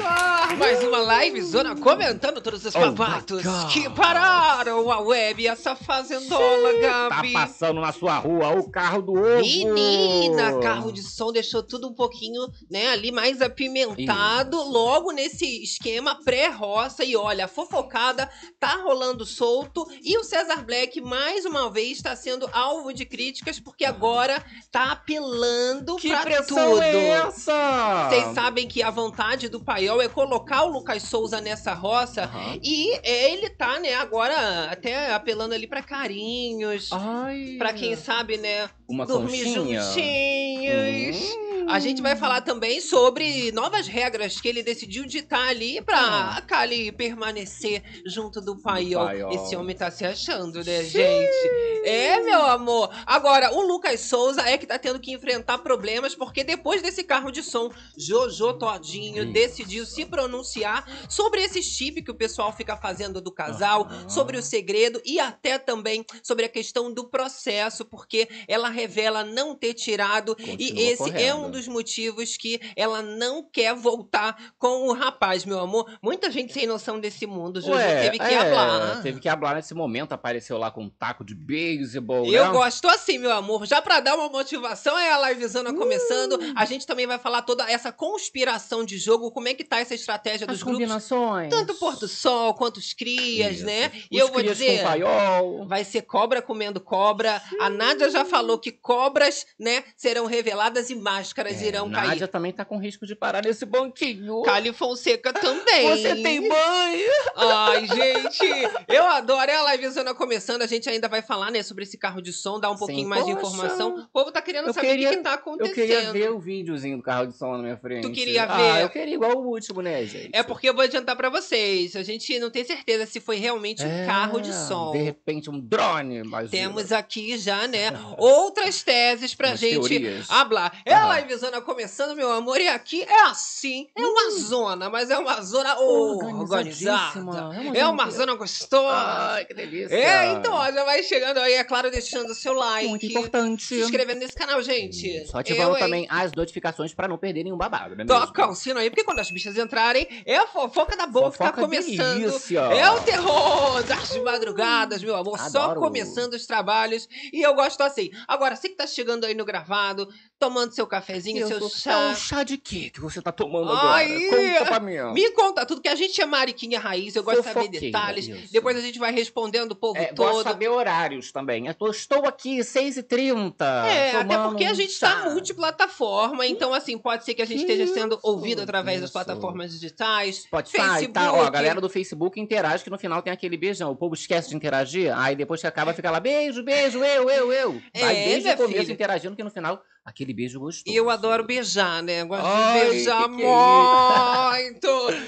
no ar mais uma live zona comentando todos os Oh papatos God. que pararam a web, essa fazendola, Tá Gabi. passando na sua rua o carro do ovo. Menina, carro de som deixou tudo um pouquinho, né, ali mais apimentado, logo nesse esquema pré-roça. E olha, fofocada tá rolando solto. E o Cesar Black, mais uma vez, tá sendo alvo de críticas, porque agora tá apelando Que pra pressão tudo. é essa? Vocês sabem que a vontade do Paiol é colocar o Lucas Souza nessa roça. Aham. E ele tá, né, agora até apelando ali pra carinhos. Ai. Pra quem sabe, né, Uma dormir conchinha? juntinhos. Hum. A gente vai falar também sobre novas regras que ele decidiu ditar ali pra Ah. Kali permanecer junto do Paiol. Paiol. Esse homem tá se achando, né, gente? É, meu amor. Agora, o Lucas Souza é que tá tendo que enfrentar problemas porque depois desse carro de som, Jojo Todinho Isso. decidiu se pronunciar sobre esse chip que o pessoal fica fazendo do casal, Aham. sobre o segredo e até também sobre a questão do processo, porque ela revela não ter tirado e Continua esse é correndo. um dos motivos que ela não quer voltar com o rapaz, meu amor. Muita gente sem noção desse mundo, Jojo Ué, teve que é, hablar. Teve que hablar nesse momento, apareceu lá com um taco de beisebol, Eu né? gosto assim, meu amor. Já pra dar uma motivação, é a livezona começando. Uh. A gente também vai falar toda essa conspiração de jogo, como é que tá essa estratégia dos As grupos. combinações. Tanto o Porto Sol quanto os crias, Isso. né? E Os eu vou crias dizer. Com paiol. Vai ser cobra comendo cobra. A Nádia já falou que cobras, né, serão reveladas e máscaras É, irão Nádia cair. também tá com risco de parar nesse banquinho. Cali Fonseca também. Você tem banho? Ai, gente, eu adoro. É a livezona começando. A gente ainda vai falar, né, sobre esse carro de som, dar um Sim, pouquinho mais de poxa. informação. O povo tá querendo Eu saber o queria- que, que tá Eu acontecendo. queria ver o videozinho do carro de som na minha frente. Tu queria Ah, ver? eu queria igual o último, né, gente? É porque eu vou adiantar pra vocês. A gente não tem certeza se foi realmente um É, carro de som. De repente, um drone. Imagina. Temos aqui já, né, outras teses pra Umas gente teorias. hablar. É a Aham. Livezona começando, meu amor, e aqui é assim. É uma zona, mas é uma zona organizada. Organizadíssima. É uma zona gostosa. Ai, que delícia. É, então, ó, já vai chegando aí, é claro, deixando o seu like. Muito importante. Se inscrevendo nesse canal, gente. Só ativando Eu, hein? também as notificações pra não perder nenhum babado, né? Toca mesmo? o sino aí, porque quando as bichas entrarem, é a fofoca da boa que tá Fofoca começando. delícia. É o terror das madrugadas, meu amor. Só Adoro. começando os trabalhos. E eu gosto assim. Agora, você que tá chegando aí no gravado, tomando seu cafezinho, Eu seu chá. É um chá de quê que você tá tomando Ai, agora? Conta pra mim. Me conta tudo, que a gente é mariquinha raiz, eu gosto de saber detalhes. isso. Depois a gente vai respondendo o povo É, gosto de todo. saber horários também. Eu estou aqui, 6h30. É, até porque a gente tá multiplataforma, então assim, pode ser que a gente esteja sendo ouvido através das isso. plataformas digitais. Spotify, Facebook. tá? Ó, a galera do Facebook interage que no final tem aquele beijão. O povo esquece de interagir, aí depois que acaba fica lá, beijo, beijo, eu, eu, eu. Vai É, desde o começo filha. interagindo, que no final, aquele beijo gostoso. E eu adoro beijar, né? Eu Gosto Ai, de beijar que que é muito.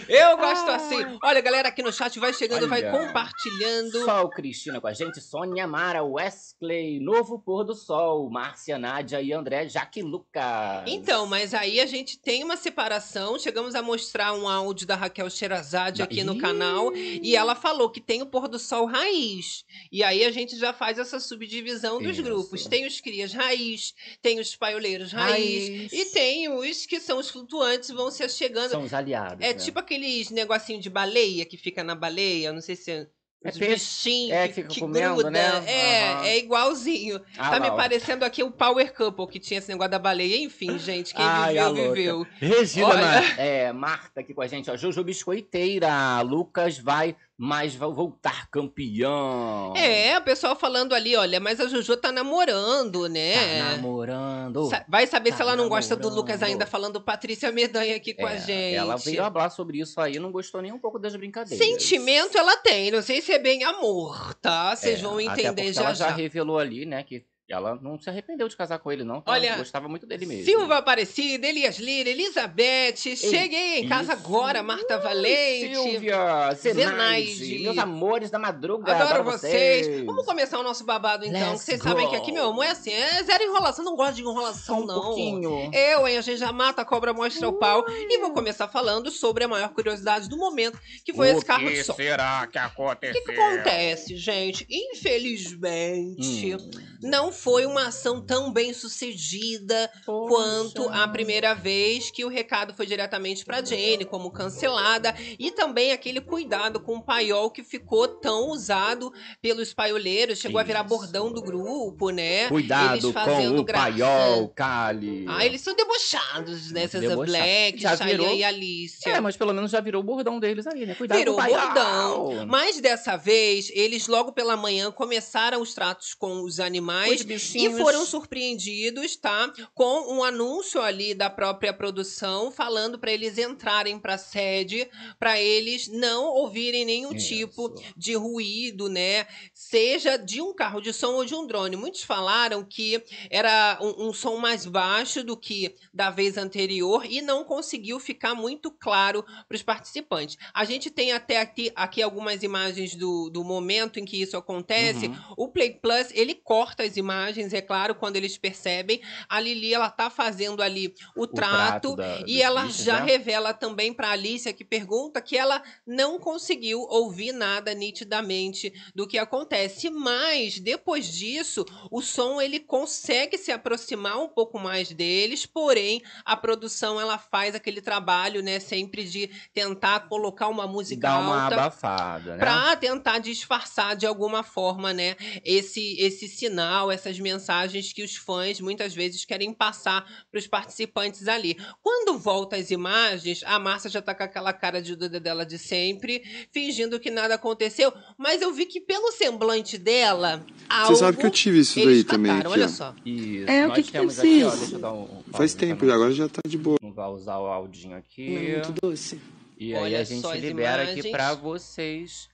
Eu gosto Ai. assim. Olha, galera aqui no chat vai chegando, vai Olha. compartilhando. Sol Cristina com a gente, Sônia Mara, Wesley, Novo Pôr do Sol, Márcia, Nádia e André Jaque Lucas. Então, mas aí a gente tem uma separação. Chegamos a mostrar um áudio da Raquel Sherazade aqui no Ih. canal. E ela falou que tem o pôr do sol raiz. E aí a gente já faz essa subdivisão dos Isso. grupos. Tem os crias raiz, tem os paioleiros raiz, Raiz. e tem os que são os flutuantes, vão se chegando. São os aliados. É né? tipo aqueles negocinho de baleia que fica na baleia, não sei se é. É Os bichinhos É, que, fica que comendo, gruda. né? É, Aham. é igualzinho. Ah, tá me parecendo aqui o Power Couple, que tinha esse negócio da baleia. Enfim, gente, quem Ai, viveu, viveu. Regina, Olha. É, Marta aqui com a gente, ó. Jojo Biscoiteira. Lucas vai, mas vai voltar campeão. É, o pessoal falando ali, olha, mas a Jojo tá namorando, Tá né? namorando. Sa- Vai saber se Tá ela não gosta do namorando. Lucas ainda, falando Patrícia Medanha aqui com a É, gente. Ela veio falar sobre isso aí, não gostou nem um pouco das brincadeiras. Sentimento ela tem, não sei se é bem amor, tá? Vocês É, vão até entender porque já ela já já. revelou ali, né, que ela não se arrependeu de casar com ele, não. que Olha, ela gostava muito dele mesmo. Silva Aparecida, Elias Lira, Elizabeth, cheguei em casa isso. agora, Marta Valente. Silvia, Zenaide, Zenaide. meus amores da madruga. Adoro para vocês. Vamos começar o nosso babado então, Let's que vocês sabem go. que aqui, meu amor, é assim, é zero enrolação, não gosto de enrolação, um não. pouquinho. Eu, hein, a gente já mata a cobra, mostra o pau. E vou começar falando sobre a maior curiosidade do momento, que foi esse carro de som. será que O aconteceu? que, que acontece, gente? Infelizmente, Hum. não foi uma ação tão bem sucedida quanto a primeira vez que o recado foi diretamente para Jane como cancelada e também aquele cuidado com o paiol que ficou tão usado pelos paioleiros, chegou a virar Isso. bordão do grupo, né? Cuidado com o paiol, Kali. Ah, eles são debochados, né? César. Black, Chayanne virou- e Alicia. É, mas pelo menos já virou o bordão deles aí, né? Cuidado Virou com o paiol. bordão. Mas dessa vez, eles logo pela manhã começaram os tratos com os animais Os e bichinhos. foram surpreendidos, tá? Com um anúncio ali da própria produção falando para eles entrarem para sede, para eles não ouvirem nenhum Isso. tipo de ruído, né? Seja de um carro de som ou de um drone. Muitos falaram que era um, um som mais baixo do que da vez anterior e não conseguiu ficar muito claro para os participantes. A gente tem até aqui, aqui algumas imagens do, do momento em que isso acontece. Uhum. O Play Plus, ele corta as imagens, é claro, quando eles percebem. A Lili, ela tá fazendo ali o, O trato. da- E ela bichos, já né? revela também para Alicia, que pergunta, que ela não conseguiu ouvir nada nitidamente do que acontece. Mas, depois disso, o som ele consegue se aproximar um pouco mais deles, porém, a produção ela faz aquele trabalho, né, sempre de tentar colocar uma música Dá uma alta abafada, né? para tentar disfarçar de alguma forma, né, esse esse sinal, essas mensagens que os fãs muitas vezes querem passar para os participantes ali. Quando volta as imagens, a Márcia já tá com aquela cara de dúvida dela de sempre, fingindo que nada aconteceu, mas eu vi que pelo semblante dela, algo Você sabe que eu tive isso daí também aqui, olha só. Isso. É, o Nós que que temos deve aqui, ser ó. isso? Deixa eu dar um. Faz tempo agora já tá de boa. Não vai usar o áudinho aqui. Não, muito doce. E aí Olha a gente libera aqui imagens. pra vocês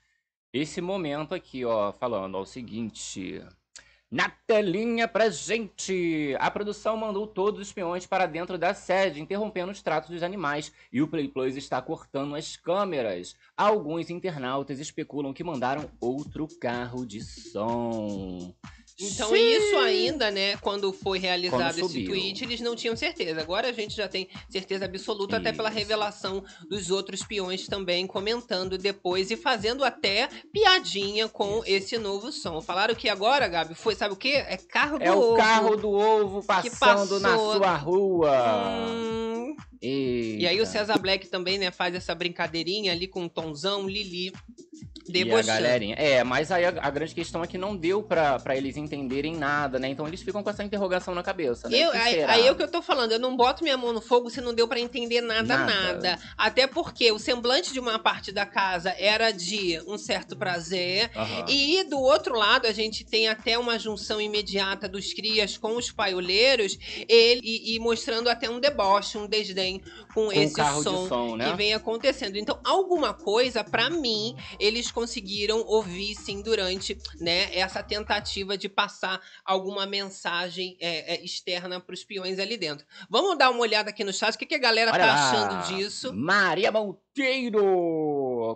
esse momento aqui, ó, falando ó, o seguinte. Na telinha pra gente! A produção mandou todos os peões para dentro da sede, interrompendo os tratos dos animais, e o Play está cortando as câmeras. Alguns internautas especulam que mandaram outro carro de som. Então Sim. isso ainda, né, quando foi realizado Quando esse tweet, eles não tinham certeza. Agora a gente já tem certeza absoluta, até pela Isso. revelação dos outros peões também comentando depois e fazendo até piadinha com esse novo som. Falaram que agora, Gabi, foi, sabe o quê? É carro do É o ovo. carro do ovo passando na sua rua. Hum, E aí o César Black também, né, faz essa brincadeirinha ali com o Tomzão, Lili, E a debochando. galerinha. É, mas aí a, a grande questão é que não deu pra, pra eles entenderem nada, né? Então eles ficam com essa interrogação na cabeça, né? Eu, aí, aí é o que eu tô falando, eu não boto minha mão no fogo se não deu pra entender nada, nada, Nada. Até porque o semblante de uma parte da casa era de um certo prazer. Aham. E do outro lado, a gente tem até uma junção imediata dos crias com os paioleiros, ele, e, e mostrando até um deboche, um desdém com, Com esse som som, né? que vem acontecendo. Então, alguma coisa, pra mim, eles conseguiram ouvir sim durante né, essa tentativa de passar alguma mensagem é, é, externa pros peões ali dentro. Vamos dar uma olhada aqui no chat, o que, que a galera Olha tá lá. achando disso? Maria Monteiro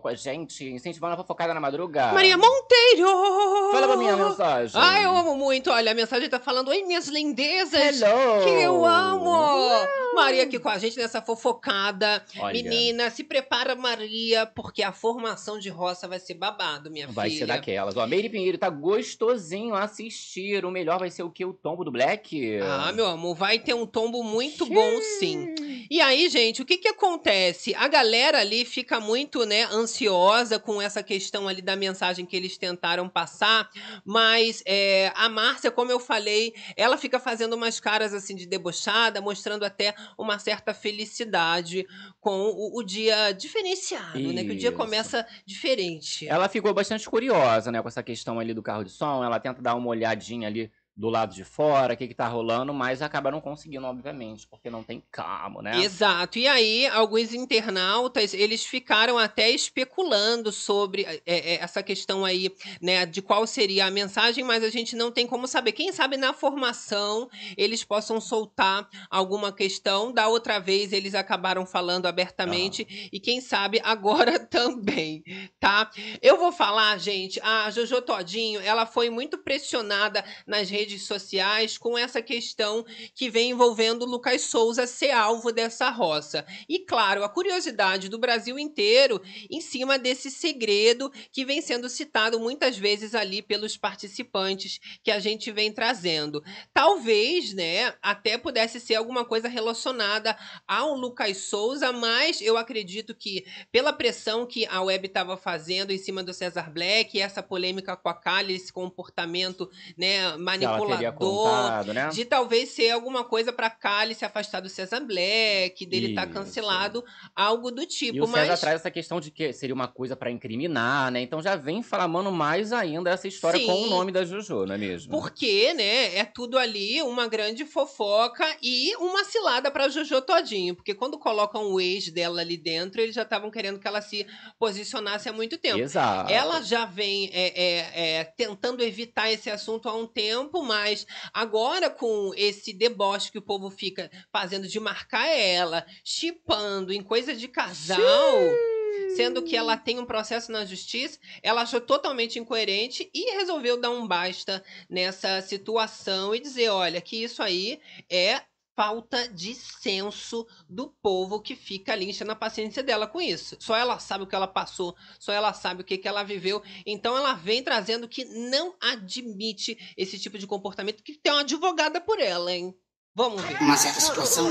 com a gente, incentivando a fofocada na madruga. Maria Monteiro! Fala pra mim a mensagem. Ah, eu amo muito. Olha, a mensagem tá falando: Oi, minhas lindezas! Hello! Que eu amo! Maria aqui com a gente nessa fofocada. Olha, Menina, se prepara, Maria, porque a formação de roça vai ser babado, minha Vai filha. ser daquelas. Ó, Meire Pinheiro tá gostosinho a assistir. O melhor vai ser o que? O tombo do Black? Ah, meu amor, vai ter um tombo muito bom, sim. E aí, gente, o que que acontece? A galera ali fica muito, né, ansiosa com essa questão ali da mensagem que eles tentaram passar, mas é, a Márcia, como eu falei, ela fica fazendo umas caras assim de debochada, mostrando até uma certa felicidade com o, o dia diferenciado, né? Que o dia Isso. começa diferente. Ela ficou bastante curiosa, né, com essa questão ali do carro de som. Ela tenta dar uma olhadinha ali do lado de fora, o que que tá rolando, mas acaba não conseguindo, obviamente, porque não tem como, né? Exato. E aí, alguns internautas, eles ficaram até especulando sobre é, é, essa questão aí, né, de qual seria a mensagem, mas a gente não tem como saber. Quem sabe na formação eles possam soltar alguma questão. Da outra vez eles acabaram falando abertamente e quem sabe agora também, tá? Eu vou falar, gente, a Jojo Todinho, ela foi muito pressionada nas redes redes sociais com essa questão que vem envolvendo Lucas Souza ser alvo dessa roça. E claro, a curiosidade do Brasil inteiro em cima desse segredo que vem sendo citado muitas vezes ali pelos participantes que a gente vem trazendo. Talvez, né, até pudesse ser alguma coisa relacionada ao Lucas Souza, mas eu acredito que pela pressão que a web estava fazendo em cima do César Black, essa polêmica com a Kali, esse comportamento, né, manipulador, né? de talvez ser alguma coisa para Kali se afastar do César Black, dele estar tá cancelado, algo do tipo. E o César mas... traz essa questão de que seria uma coisa para incriminar, né? Então já vem falando mais ainda essa história Sim, com o nome da Jojo, não é mesmo? Porque, né, é tudo ali uma grande fofoca e uma cilada para Jojo todinho, porque quando colocam o ex dela ali dentro, eles já estavam querendo que ela se posicionasse há muito tempo. Exato. Ela já vem é, é, é, tentando evitar esse assunto há um tempo, mas agora com esse deboche que o povo fica fazendo de marcar ela, chipando em coisa de casal. Sim sendo que ela tem um processo na justiça, ela achou totalmente incoerente e resolveu dar um basta nessa situação e dizer: olha, que isso aí é falta de senso do povo que fica ali enchendo a paciência dela com isso. Só ela sabe o que ela passou, só ela sabe o que, que ela viveu. Então ela vem trazendo que não admite esse tipo de comportamento, que tem uma advogada por ela, hein? Vamos ver. Uma certa situação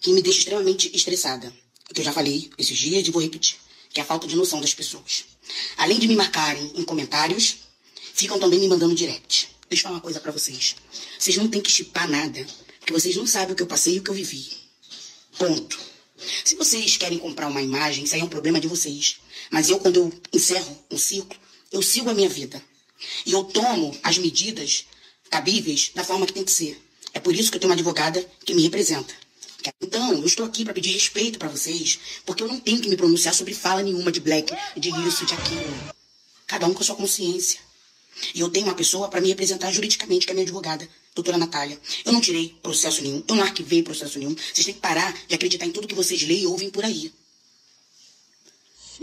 que me deixa extremamente estressada. Que eu já falei esses dias e vou repetir que é a falta de noção das pessoas. Além de me marcarem em comentários, ficam também me mandando direct. Deixa eu falar uma coisa para vocês. Vocês não têm que chipar nada, porque vocês não sabem o que eu passei e o que eu vivi. Ponto. Se vocês querem comprar uma imagem, isso aí é um problema de vocês. Mas eu, quando eu encerro um ciclo, eu sigo a minha vida. E eu tomo as medidas cabíveis da forma que tem que ser. É por isso que eu tenho uma advogada que me representa. Então, eu estou aqui para pedir respeito para vocês, porque eu não tenho que me pronunciar sobre fala nenhuma de Black, de isso, de aquilo. Cada um com a sua consciência. E eu tenho uma pessoa para me representar juridicamente, que é minha advogada, doutora Natália. Eu não tirei processo nenhum, eu não arquivei processo nenhum. Vocês têm que parar de acreditar em tudo que vocês leem e ouvem por aí.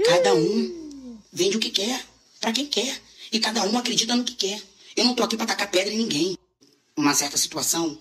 Cada um vende o que quer, para quem quer. E cada um acredita no que quer. Eu não tô aqui para tacar pedra em ninguém. Uma certa situação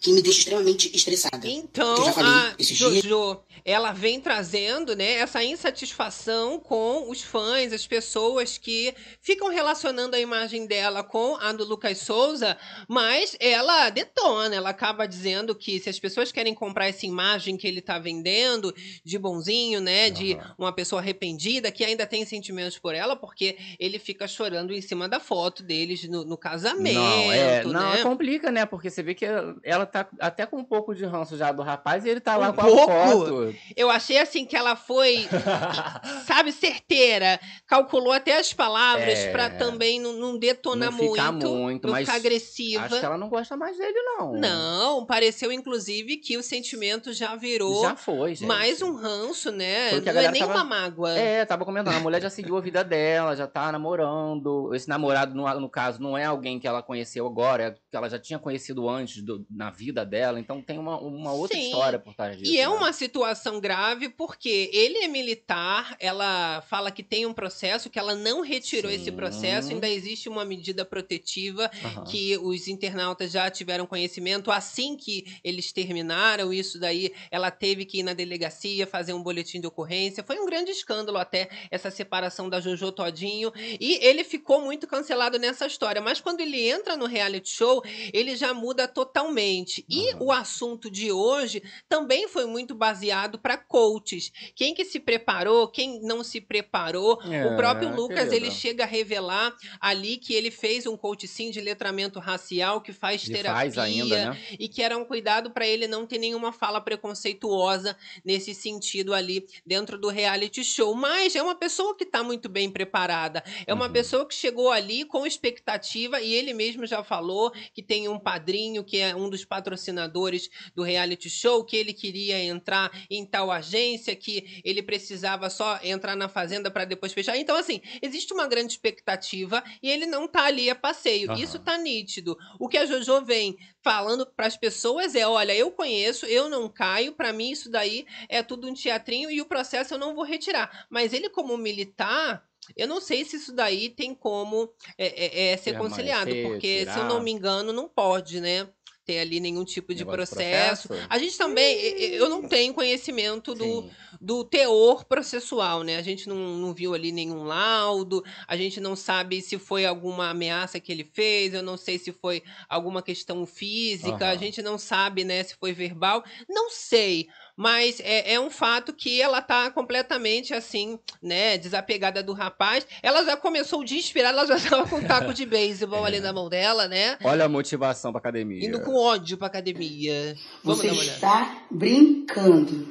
que me deixa extremamente estressada. Então, a Jojo, dias... ela vem trazendo, né, essa insatisfação com os fãs, as pessoas que ficam relacionando a imagem dela com a do Lucas Souza, mas ela detona, ela acaba dizendo que se as pessoas querem comprar essa imagem que ele tá vendendo de bonzinho, né, uhum. de uma pessoa arrependida que ainda tem sentimentos por ela, porque ele fica chorando em cima da foto deles no, no casamento, não, é, né? não, complica, né? Porque você vê que ela tá até com um pouco de ranço já do rapaz e ele tá um lá com pouco? a foto. Eu achei assim que ela foi, sabe, certeira. Calculou até as palavras é, para também não, não detonar não muito, muito, não ficar agressiva. Acho que ela não gosta mais dele, não. Não, pareceu inclusive que o sentimento já virou já foi, gente. mais um ranço, né? Não é nem tava, uma mágoa. É, tava comentando, a mulher já seguiu a vida dela, já tá namorando. Esse namorado, no, no caso, não é alguém que ela conheceu agora, é que ela já tinha conhecido antes do, na vida dela então tem uma, uma outra Sim. história por trás disso. E é né? uma situação grave porque ele é militar, ela fala que tem um processo, que ela não retirou Sim. esse processo, ainda existe uma medida protetiva uhum. que os internautas já tiveram conhecimento assim que eles terminaram isso daí, ela teve que ir na delegacia fazer um boletim de ocorrência. Foi um grande escândalo até essa separação da Jojo Todinho e ele ficou muito cancelado nessa história, mas quando ele entra no reality show, ele já muda totalmente. E o assunto de hoje também foi muito baseado para coaches. Quem que se preparou, quem não se preparou. É, o próprio Lucas, ele chega a revelar ali que ele fez um coach sim de letramento racial, que faz e terapia faz ainda, né? e que era um cuidado para ele não ter nenhuma fala preconceituosa nesse sentido ali dentro do reality show. Mas é uma pessoa que está muito bem preparada. É uma uhum. pessoa que chegou ali com expectativa e ele mesmo já falou que tem um padrinho que é um dos patrocinadores patrocinadores do reality show, que ele queria entrar em tal agência, que ele precisava só entrar na fazenda para depois fechar. Então, assim, existe uma grande expectativa e ele não tá ali a passeio. Uhum. Isso tá nítido. O que a Jojo vem falando para as pessoas é: olha, eu conheço, eu não caio, para mim isso daí é tudo um teatrinho e o processo eu não vou retirar. Mas ele, como militar, Eu não sei se isso daí tem como é, é, é ser conciliado, porque, se eu não me engano, não pode, né? Ter ali nenhum tipo de processo. processo? A gente também, eu não tenho conhecimento do, Sim. do teor processual, né? A gente não, não viu ali nenhum laudo, a gente não sabe se foi alguma ameaça que ele fez, eu não sei se foi alguma questão física, a Aham. gente não sabe, né, se foi verbal, não sei. Mas é, é um fato que ela tá completamente assim, né, desapegada do rapaz. Ela já começou o dia inspirada, ela já estava com um taco de beisebol ali É. na mão dela, né? Olha a motivação pra academia. Indo com ódio pra academia. Vamos Você dar uma olhada. está brincando.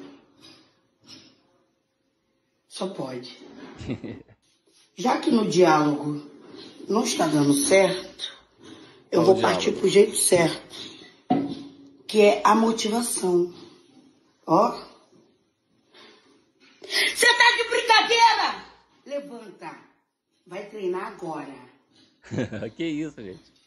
Só pode. Já que no diálogo não está dando certo, eu Qual vou o partir diálogo? pro jeito certo, que é a motivação. Ó. Você tá de brincadeira? Levanta. Vai treinar agora. que isso, gente.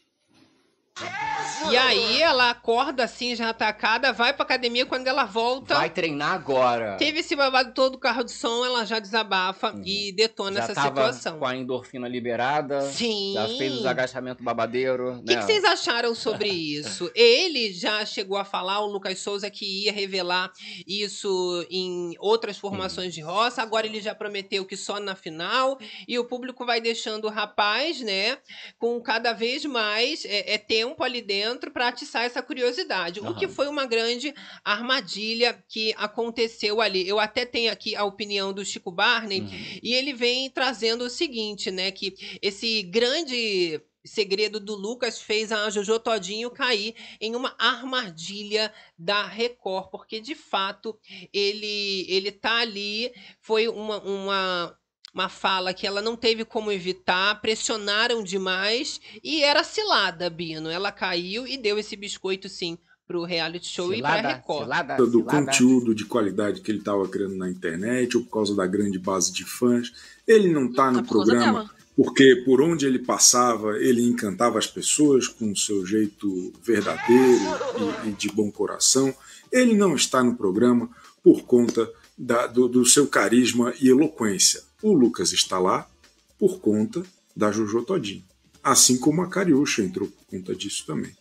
E aí ela acorda assim, já atacada, vai pra academia, quando ela volta. Vai treinar agora. Teve esse babado todo, carro de som, ela já desabafa e detona Já essa tava situação. com a endorfina liberada. Sim. Já fez os agachamentos babadeiro. O que, que vocês acharam sobre isso? Ele já chegou a falar, o Lucas Souza, que ia revelar isso em outras formações de roça. Agora ele já prometeu que só na final. E o público vai deixando o rapaz, né, com cada vez mais é, é tempo ali dentro para atiçar essa curiosidade. O que foi uma grande armadilha que aconteceu ali. Eu até tenho aqui a opinião do Chico Barney. Uhum. E ele vem trazendo o seguinte, né? Que esse grande segredo do Lucas fez a Jojo Todinho cair em uma armadilha da Record, porque de fato ele ele tá ali, foi uma, uma uma fala que ela não teve como evitar, pressionaram demais e era cilada, Bino. Ela caiu e deu esse biscoito sim pro reality show e pra Cilada, Record. cilada, do cilada. conteúdo de qualidade que ele estava criando na internet ou por causa da grande base de fãs. Ele não está no Tá programa porque por onde ele passava ele encantava as pessoas com o seu jeito verdadeiro e, e de bom coração. Ele não está no programa por conta da- do, do seu carisma e eloquência. O Lucas está lá por conta da Jojo Todinho. Assim como a Cariúcha entrou por conta disso também.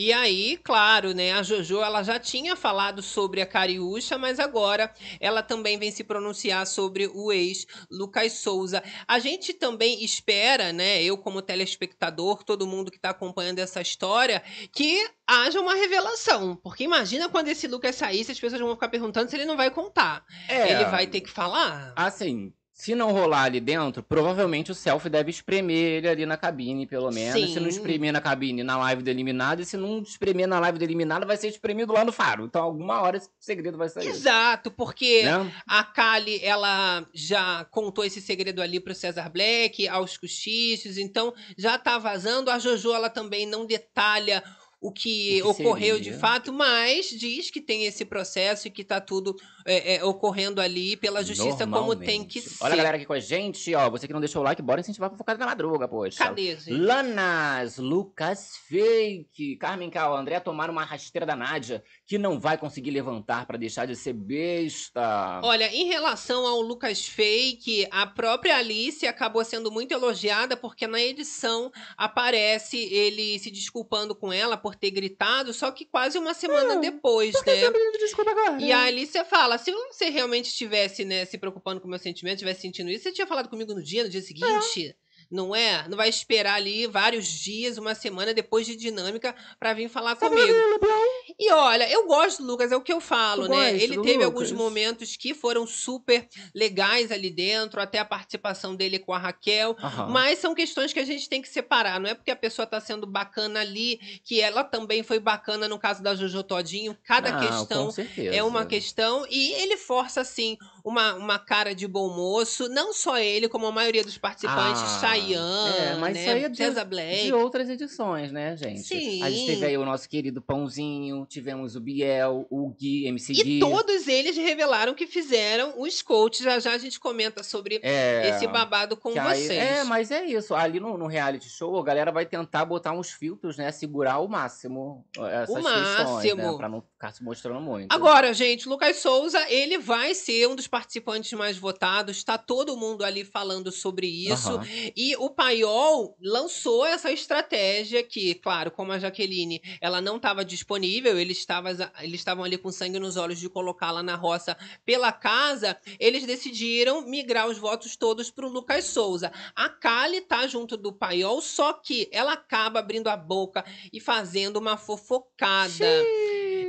E aí, claro, né, a Jojo ela já tinha falado sobre a Cariúcha, mas agora ela também vem se pronunciar sobre o ex Lucas Souza. A gente também espera, né, eu como telespectador, todo mundo que está acompanhando essa história, que haja uma revelação, porque imagina quando esse Lucas sair, se as pessoas vão ficar perguntando se ele não vai contar. É, Ele vai ter que falar? Assim, se não rolar ali dentro, provavelmente o selfie deve espremer ele ali na cabine, pelo menos. Se não Sim. espremer na cabine, na live do eliminado. E se não espremer na live do eliminado, vai ser espremido lá no faro. Então, alguma hora esse segredo vai sair. Exato, porque Né? A Kali, ela já contou esse segredo ali pro César Black, aos cochichos, então já tá vazando. A Jojo, ela também não detalha o que, O que ocorreu seria. de fato, mas diz que tem esse processo e que tá tudo é, é, ocorrendo ali pela justiça como tem que ser. Olha a galera aqui com a gente, ó. Você que não deixou o like, bora incentivar a fofocada na madruga, poxa. Cadê, gente? Lanas, Lucas Fake, Carmen Cal, André tomaram uma rasteira da Nádia que não vai conseguir levantar pra deixar de ser besta. Olha, em relação ao Lucas Fake, a própria Alice acabou sendo muito elogiada porque na edição aparece ele se desculpando com ela por ter gritado, só que quase uma semana depois, né? Desculpa agora. E a Alicia fala: se você realmente estivesse né, se preocupando com o meu sentimento, estivesse sentindo isso, você tinha falado comigo no dia, no dia seguinte. Não é? Não vai esperar ali vários dias, uma semana depois de dinâmica pra vir falar comigo. E olha, eu gosto do Lucas, é o que eu falo, né? Ele teve alguns Lucas? momentos que foram super legais ali dentro, até a participação dele com a Raquel. Aham. Mas são questões que a gente tem que separar. Não é porque a pessoa tá sendo bacana ali, que ela também foi bacana no caso da Jojo Todinho. Cada questão é uma questão. E ele força, assim, uma, uma cara de bom moço. Não só ele, como a maioria dos participantes. Ah, Chayanne, é, mas né? isso aí é de- César Black. De outras edições, né, gente? Sim. A gente teve aí o nosso querido Pãozinho, tivemos o Biel, o Gui, MC E Gui. todos eles revelaram que fizeram os coaches. Já já a gente comenta sobre É, esse babado com aí- vocês. é, mas é isso. Ali no, no reality show, a galera vai tentar botar uns filtros, né? Segurar ao máximo essas questões, máximo. né? Pra não ficar se mostrando muito. Agora, gente, Lucas Souza, ele vai ser um dos participantes mais votados. Tá todo mundo ali falando sobre isso. Aham. E o Paiol lançou essa estratégia que, claro, como a Jaqueline, ela não estava disponível, eles estavam ali com sangue nos olhos de colocá-la na roça pela casa, eles decidiram migrar os votos todos para o Lucas Souza. A Kali tá junto do Paiol, só que ela acaba abrindo a boca e fazendo uma fofocada.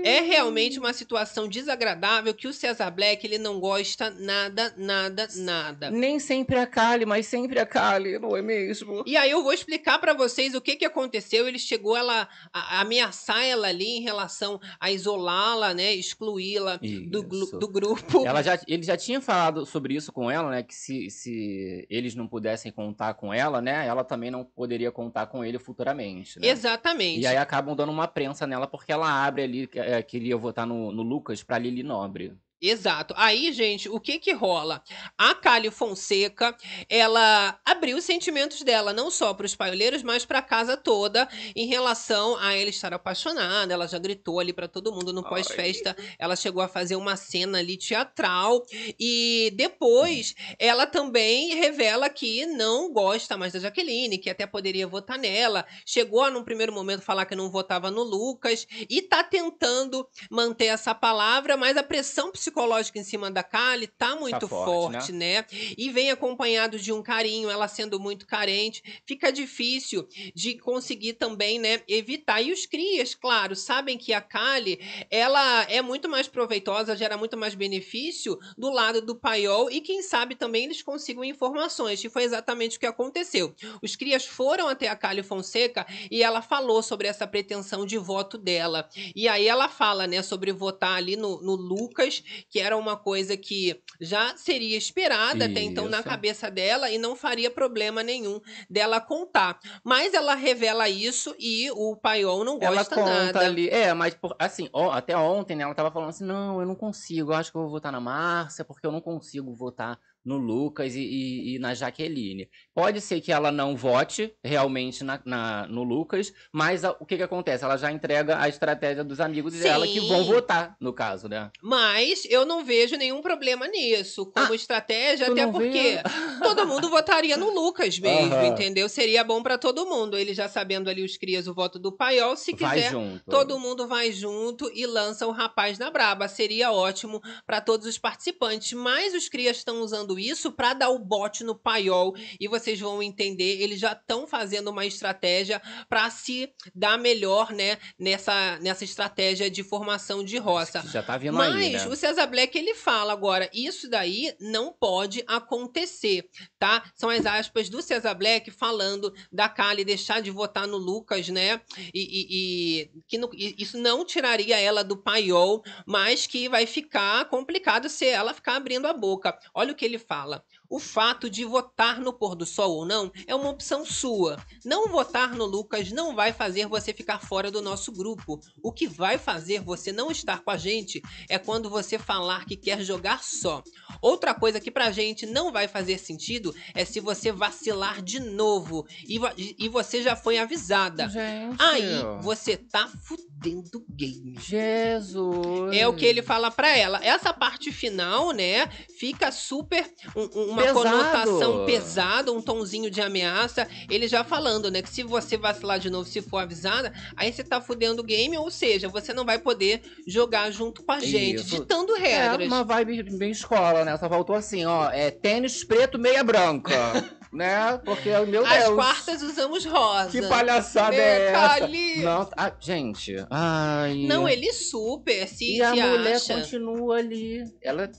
É realmente uma situação desagradável que o Cesar Black ele não gosta nada, nada, nada. Nem sempre a Kali, mas sempre a Kali, não é mesmo? E aí eu vou explicar pra vocês o que que aconteceu. Ele chegou ela a, a ameaçar ela ali em relação a isolá-la, né, excluí-la do, do grupo. Ela já, ele já tinha falado sobre isso com ela, né? Que se, se eles não pudessem contar com ela, né? Ela também não poderia contar com ele futuramente. Né? Exatamente. E aí acabam dando uma prensa nela porque ela abre ali, que- é, queria votar no, no Lucas pra Lili Nobre. Exato. Aí, gente, o que que rola? A Cali Fonseca, ela abriu os sentimentos dela, não só para os paioleiros, mas para a casa toda, em relação a ela estar apaixonada. Ela já gritou ali para todo mundo no pós-festa. Ela chegou a fazer uma cena ali teatral. E depois, ela também revela que não gosta mais da Jaqueline, que até poderia votar nela. Chegou a, num primeiro momento, falar que não votava no Lucas. E tá tentando manter essa palavra, mas a pressão psicológica em cima da Kali tá muito forte, forte, né? E vem acompanhado de um carinho, ela sendo muito carente, fica difícil de conseguir também, né, evitar. E os crias, claro, sabem que a Kali, ela é muito mais proveitosa, gera muito mais benefício do lado do paiol e quem sabe também eles consigam informações. E foi exatamente o que aconteceu. Os crias foram até a Kali Fonseca e ela falou sobre essa pretensão de voto dela. E aí ela fala, né, sobre votar ali no, no Lucas, que era uma coisa que já seria esperada até então na Isso. cabeça dela e não faria problema nenhum dela contar. Mas ela revela isso e o Paiol não ela gosta conta nada. ali. É, mas por- assim, ó, até ontem, né? Ela tava falando assim: não, eu não consigo. Eu acho que eu vou votar na Márcia, porque eu não consigo votar no Lucas e, e- e na Jaqueline. Pode ser que ela não vote realmente na, na- no Lucas, mas a- o que que acontece? Ela já entrega a estratégia dos amigos dela que vão Sim. votar, no caso, né? Mas eu não vejo nenhum problema nisso, como estratégia, tu até porque vê? todo mundo votaria no Lucas mesmo, Aham. entendeu? Seria bom pra todo mundo. Ele já sabendo ali os crias o voto do Paiol, se Vai quiser, junto. todo mundo vai junto e lança o rapaz na braba. Seria ótimo pra todos os participantes. Mas os crias estão usando isso pra dar o bote no Paiol e vocês vão entender, eles já estão fazendo uma estratégia pra se dar melhor, né, nessa nessa estratégia de formação de roça. Já tá vindo Mas aí, né? o César Black ele fala agora, isso daí não pode acontecer, tá? São as aspas do César Black falando da Kali deixar de votar no Lucas, né? E, e- e que no- e isso não tiraria ela do paiol, mas que vai ficar complicado se ela ficar abrindo a boca. Olha o que ele fala. O fato de votar no pôr do sol ou não é uma opção sua. Não votar no Lucas não vai fazer você ficar fora do nosso grupo. O que vai fazer você não estar com a gente é quando você falar que quer jogar só. Outra coisa que pra gente não vai fazer sentido é se você vacilar de novo e, e você já foi avisada. Gente. Aí você tá fudendo o game. Jesus. É o que ele fala pra ela. Essa parte final, né, fica super um- um- uma Pesado. conotação pesada, um tonzinho de ameaça. Ele já falando, né, que se você vacilar de novo, se for avisada, aí você tá fudendo o game, ou seja, você não vai poder jogar junto com a gente, Isso. ditando É regras. uma vibe bem escola, né? Só faltou assim, ó, é tênis preto, meia branca, né? Porque, meu As Deus, quartas usamos rosa. que palhaçada é essa? Cali? Não, ah, gente, ai... Não, ele super se, E a se mulher acha. continua ali, ela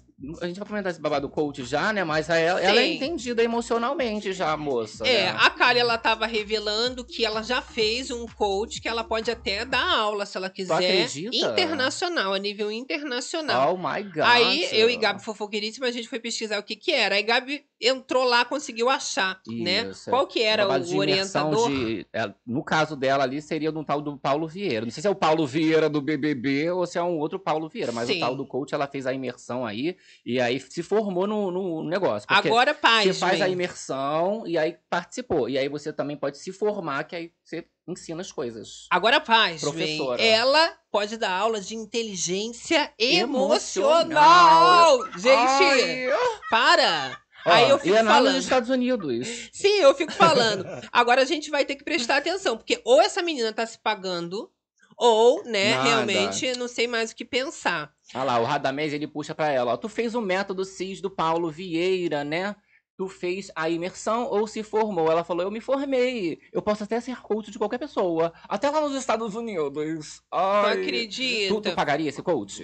A gente vai comentar esse babado coach já, né? Mas ela, ela é entendida emocionalmente já, a moça. É, né? a Kali, ela tava revelando que ela já fez um coach que ela pode até dar aula, se ela quiser. Internacional, a nível internacional. Oh my God. Aí, eu e Gabi Fofoqueiríssima, a gente foi pesquisar o que que era. Aí Gabi entrou lá, conseguiu achar, né? Isso. Qual que era o orientador? de- é, no caso dela ali, seria no tal do Paulo Vieira. Não sei se é o Paulo Vieira do BBB ou se é um outro Paulo Vieira, mas Sim. o tal do coach, ela fez a imersão aí e aí se formou no, no negócio. Agora, paz, você faz a imersão e aí participou. E aí você também pode se formar, que aí você ensina as coisas. Agora, paz, Professora. ela pode dar aula de inteligência Emocional. emocional. Gente, para! Ó, Aí eu fico e é falando. nos Estados Unidos. Sim, eu fico falando. Agora a gente vai ter que prestar atenção, porque ou essa menina tá se pagando, ou, né, Nada. realmente não sei mais o que pensar. Olha lá, o Radamés, ele puxa pra ela, ó. Tu fez o método CIS do Paulo Vieira, né? Tu fez a imersão ou se formou? Ela falou, eu me formei. Eu posso até ser coach de qualquer pessoa. Até lá nos Estados Unidos. Não Ai. acredita? Tu, tu pagaria esse coach?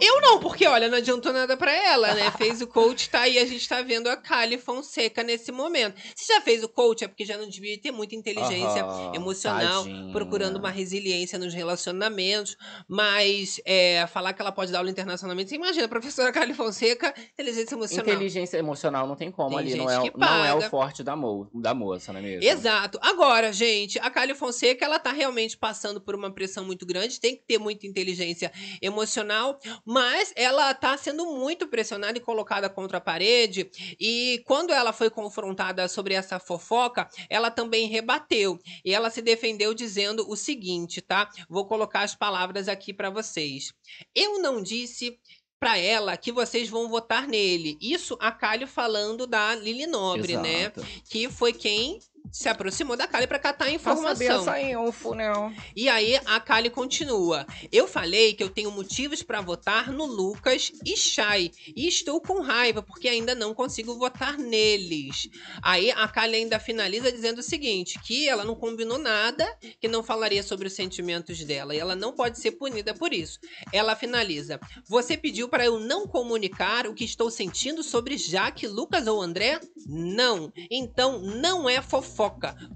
Eu não, porque olha, não adiantou nada pra ela, né? Fez o coach, tá aí, a gente tá vendo a Kali Fonseca nesse momento. Se já fez o coach, é porque já não devia ter muita inteligência Aham, emocional, tadinha. procurando uma resiliência nos relacionamentos, mas é, falar que ela pode dar aula internacionalmente, você imagina, a professora Kali Fonseca, inteligência emocional. Inteligência emocional não tem como Tem ali, não é, não é o forte da, mo da moça, não é mesmo? Exato. Agora, gente, a Kali Fonseca, ela tá realmente passando por uma pressão muito grande, tem que ter muita inteligência emocional, mas ela tá sendo muito pressionada e colocada contra a parede, e quando ela foi confrontada sobre essa fofoca, ela também rebateu, e ela se defendeu dizendo o seguinte, tá? Vou colocar as palavras aqui pra vocês. Eu não disse pra ela que vocês vão votar nele. Isso a Kali falando da Lili Nobre, né? Exato. que foi quem se aproximou da Kali para catar informação. essa info, né? E aí a Kali continua. Eu falei que eu tenho motivos para votar no Lucas e Chay. E estou com raiva porque ainda não consigo votar neles. Aí a Kali ainda finaliza dizendo o seguinte: que ela não combinou nada, que não falaria sobre os sentimentos dela. E ela não pode ser punida por isso. Ela finaliza: Você pediu para eu não comunicar o que estou sentindo sobre Jaque, Lucas ou André? Não. Então não é fofoca.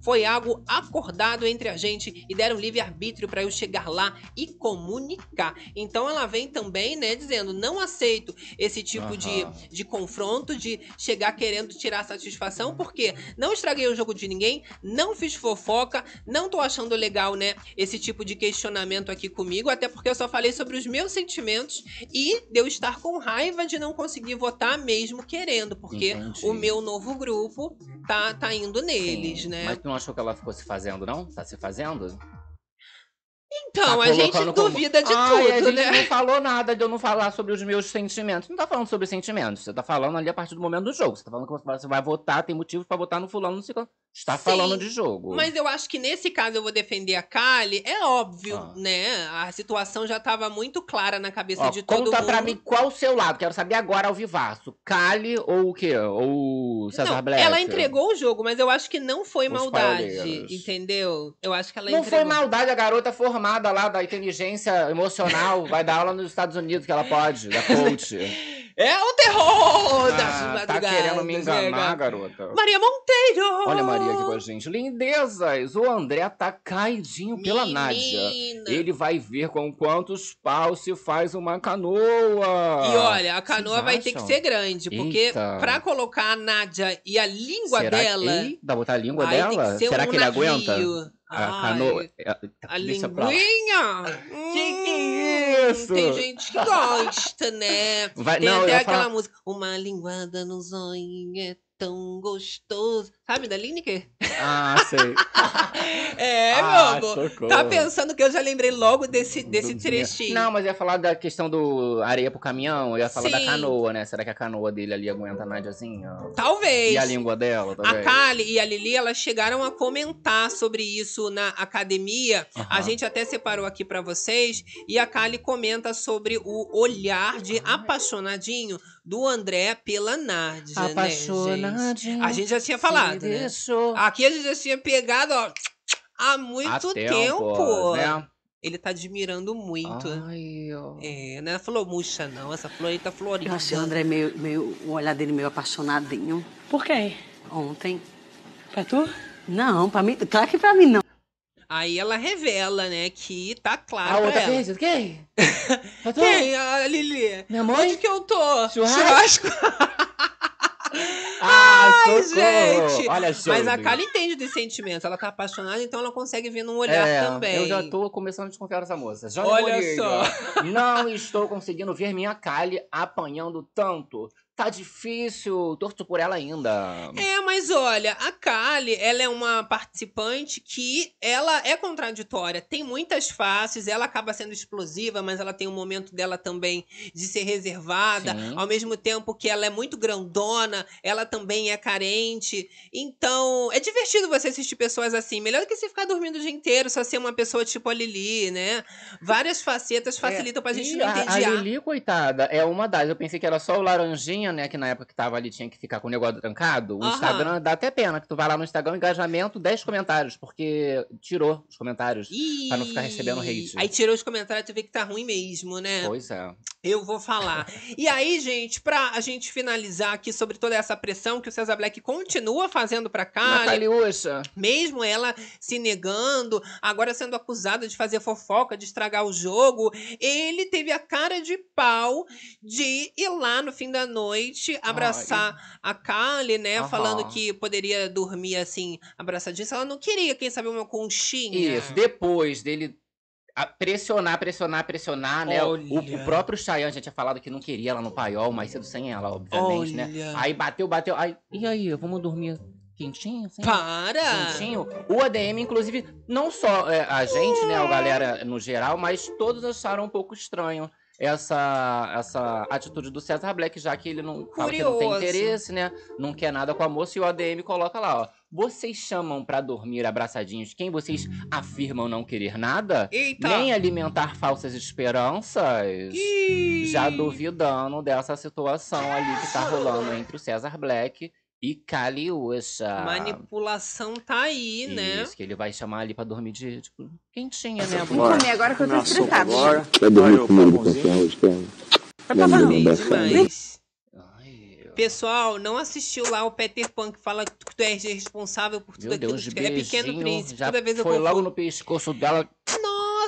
Foi algo acordado entre a gente e deram livre-arbítrio para eu chegar lá e comunicar. Então ela vem também, né, dizendo: não aceito esse tipo de, Aham. de confronto, de chegar querendo tirar satisfação, porque não estraguei o jogo de ninguém, não fiz fofoca, não tô achando legal, né, esse tipo de questionamento aqui comigo, até porque eu só falei sobre os meus sentimentos e de eu estar com raiva de não conseguir votar mesmo querendo, porque Entendi. o meu novo grupo tá, tá indo neles, Sim. Né? Mas tu não achou que ela ficou se fazendo, não? Tá se fazendo? Então, Tá a gente como- duvida de Ai, a tudo, gente né? não falou nada de eu não falar sobre os meus sentimentos. Não tá falando sobre sentimentos. Você tá falando ali a partir do momento do jogo. Você tá falando que você vai votar, tem motivos pra votar no fulano, não sei qual. Está Sim, falando de jogo. Mas eu acho que nesse caso eu vou defender a Kali. É óbvio, Ah. né? A situação já tava muito clara na cabeça Ó, de todo conta mundo. pra mim qual o seu lado. Quero saber agora ao vivaço. Kali ou o quê? Ou César não, Black? ela entregou o jogo, mas eu acho que não foi Os maldade, entendeu? Eu acho que ela Não entregou. foi maldade a garota formada lá da inteligência emocional. vai dar aula nos Estados Unidos que ela pode, da coach. É o terror das Ah, tá madrugadas. querendo me né, enganar, cara? garota. Maria Monteiro! Olha a Maria aqui com a gente. Lindezas! O André tá caidinho pela Nádia. Menina. Ele vai ver com quantos paus se faz uma canoa. E olha, a canoa Vocês vai ter que ser grande, porque Eita. pra colocar a Nádia e a língua Será dela. Que... Dá botar a língua dela? Que ser Será um que ele navio. aguenta? A canoa. é, A Deixa pra lá. linguinha! Que que Hum, é isso? Tem gente que gosta, né? Vai, Tem não, até aquela falar- música. Uma linguada no zoinho é tão gostoso. Sabe, da Lineker? Ah, sei. É, ah, meu amor. socorro. Tá pensando que eu já lembrei logo desse, desse Do- trechinho. Não, mas ia falar da questão do areia pro caminhão. Ia falar da Sim. canoa, né? Será que a canoa dele ali aguenta a Nadiazinha? Talvez. E a língua dela A também? Kali e a Lili, elas chegaram a comentar sobre isso na academia. A Aham. gente até separou aqui pra vocês. E a Kali comenta sobre o olhar de apaixonadinho do André pela Nádia, né, gente? Apaixonadinho. A gente já tinha falado, né? deixou. Aqui a gente já tinha pegado, ó, há muito Há tempo. né? Ele tá admirando muito. Ai, ó. É, não é flor murcha, não. Essa flor aí tá florida. Eu achei o André meio, meio. O olhar dele meio apaixonadinho. Por quem? Ontem. Pra tu? Não, pra mim. Claro que pra mim não. Aí ela revela, né, que tá claro A outra ela. fez? Quem? Eu tô- Quem? A Lili. Minha mãe? Onde que eu tô? Churrasco? Ai, socorro! gente! Olha, Mas a. Kali entende dos sentimentos. Ela tá apaixonada, então ela consegue ver num olhar É, também. Eu já tô começando a desconfiar dessa moça. Johnny Olha Moreira, só. Não estou conseguindo ver minha Kali apanhando tanto. Tá difícil, torço por ela ainda. É, mas olha, a Kali, ela é uma participante que ela é contraditória. Tem muitas faces, ela acaba sendo explosiva, mas ela tem um momento dela também de ser reservada. Sim. Ao mesmo tempo que ela é muito grandona, ela também é carente. Então, é divertido você assistir pessoas assim. Melhor do que você ficar dormindo o dia inteiro, só ser uma pessoa tipo a Lili, né? Várias facetas facilitam pra gente É, não a, a. Lili, coitada, é uma das. Eu pensei que era só o Laranjinha, né? Que na época que tava ali tinha que ficar com o negócio trancado. O Aham. Instagram dá até pena, que tu vai lá no Instagram, engajamento, 10 comentários, porque tirou os comentários. Ih, Pra não ficar recebendo hate. Aí tirou os comentários, tu vê que tá ruim mesmo, né? Pois é. Eu vou falar. E aí, gente, pra a gente finalizar aqui sobre toda essa pressão que o César Black continua fazendo pra Nataliuxa. mesmo ela se negando, agora sendo acusada de fazer fofoca, de estragar o jogo, ele teve a cara de pau de ir lá no fim da noite abraçar a Kali, né? Aham. Falando que poderia dormir assim, abraçadinha. Ela não queria, quem sabe, uma conchinha. Isso, depois dele a- pressionar, pressionar, pressionar, né? O, o próprio Chayanne já tinha falado que não queria ela no paiol, mais cedo sem ela, obviamente, né? Olha. Aí bateu, bateu. Aí, e aí, vamos dormir quentinho? Assim? Para! Quentinho. O ADM, inclusive, não só é, a gente, né, a galera no geral, mas todos acharam um pouco estranho essa, essa atitude do César Black, já que ele não fala que não tem interesse, né? Não quer nada com a moça e o ADM coloca lá, ó. Vocês chamam pra dormir abraçadinhos quem vocês afirmam não querer nada? Eita! Nem alimentar falsas esperanças? Ih! Já duvidando dessa situação ali que tá rolando entre o César Black e Caliuxa. Manipulação tá aí, né? Isso, que ele vai chamar ali pra dormir de, tipo, quentinha, né? Vou comer agora que eu tô agora. Vai dormir comigo quer? Pra Amei Abraço. demais. Ai, Pessoal, não assistiu lá o Peter Pan que fala que tu és responsável por tudo meu aquilo. Deus, de que é Pequeno Príncipe. já Toda vez eu foi logo confundo. no pescoço dela.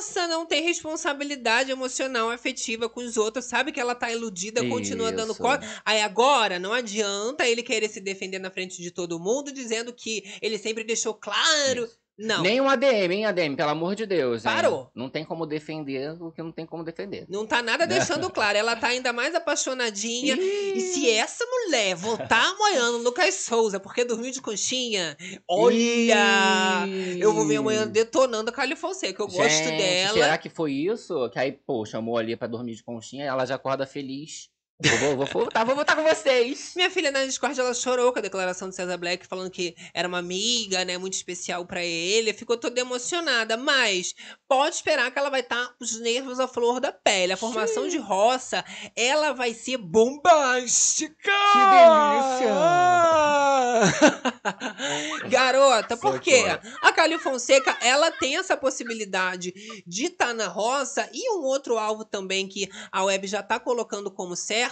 Nossa, não tem responsabilidade emocional, afetiva com os outros. Sabe que ela tá iludida, continua dando Isso. corda. Aí agora, não adianta ele querer se defender na frente de todo mundo, dizendo que ele sempre deixou claro. Não. Nem um ADM, hein, ADM, pelo amor de Deus. hein? Parou. Não tem como defender o que não tem como defender. Não tá nada deixando claro. Ela tá ainda mais apaixonadinha. E se essa mulher voltar amanhã no Lucas Souza porque dormiu de conchinha, olha! Eu vou ver amanhã detonando a Cali Fonseca. Eu gosto Gente, dela. Será que foi isso? Que aí, pô, chamou ali pra dormir de conchinha e ela já acorda feliz. Eu vou, vou, voltar, vou voltar com vocês. Minha filha na Discord, ela chorou com a declaração do César Black, falando que era uma amiga, né, muito especial pra ele. Ficou toda emocionada, mas pode esperar que ela vai estar os nervos à flor da pele. A formação de roça, ela vai ser bombástica! Que delícia! Garota, por quê? A Cali Fonseca, ela tem essa possibilidade de estar na roça e um outro alvo também que a web já tá colocando como certo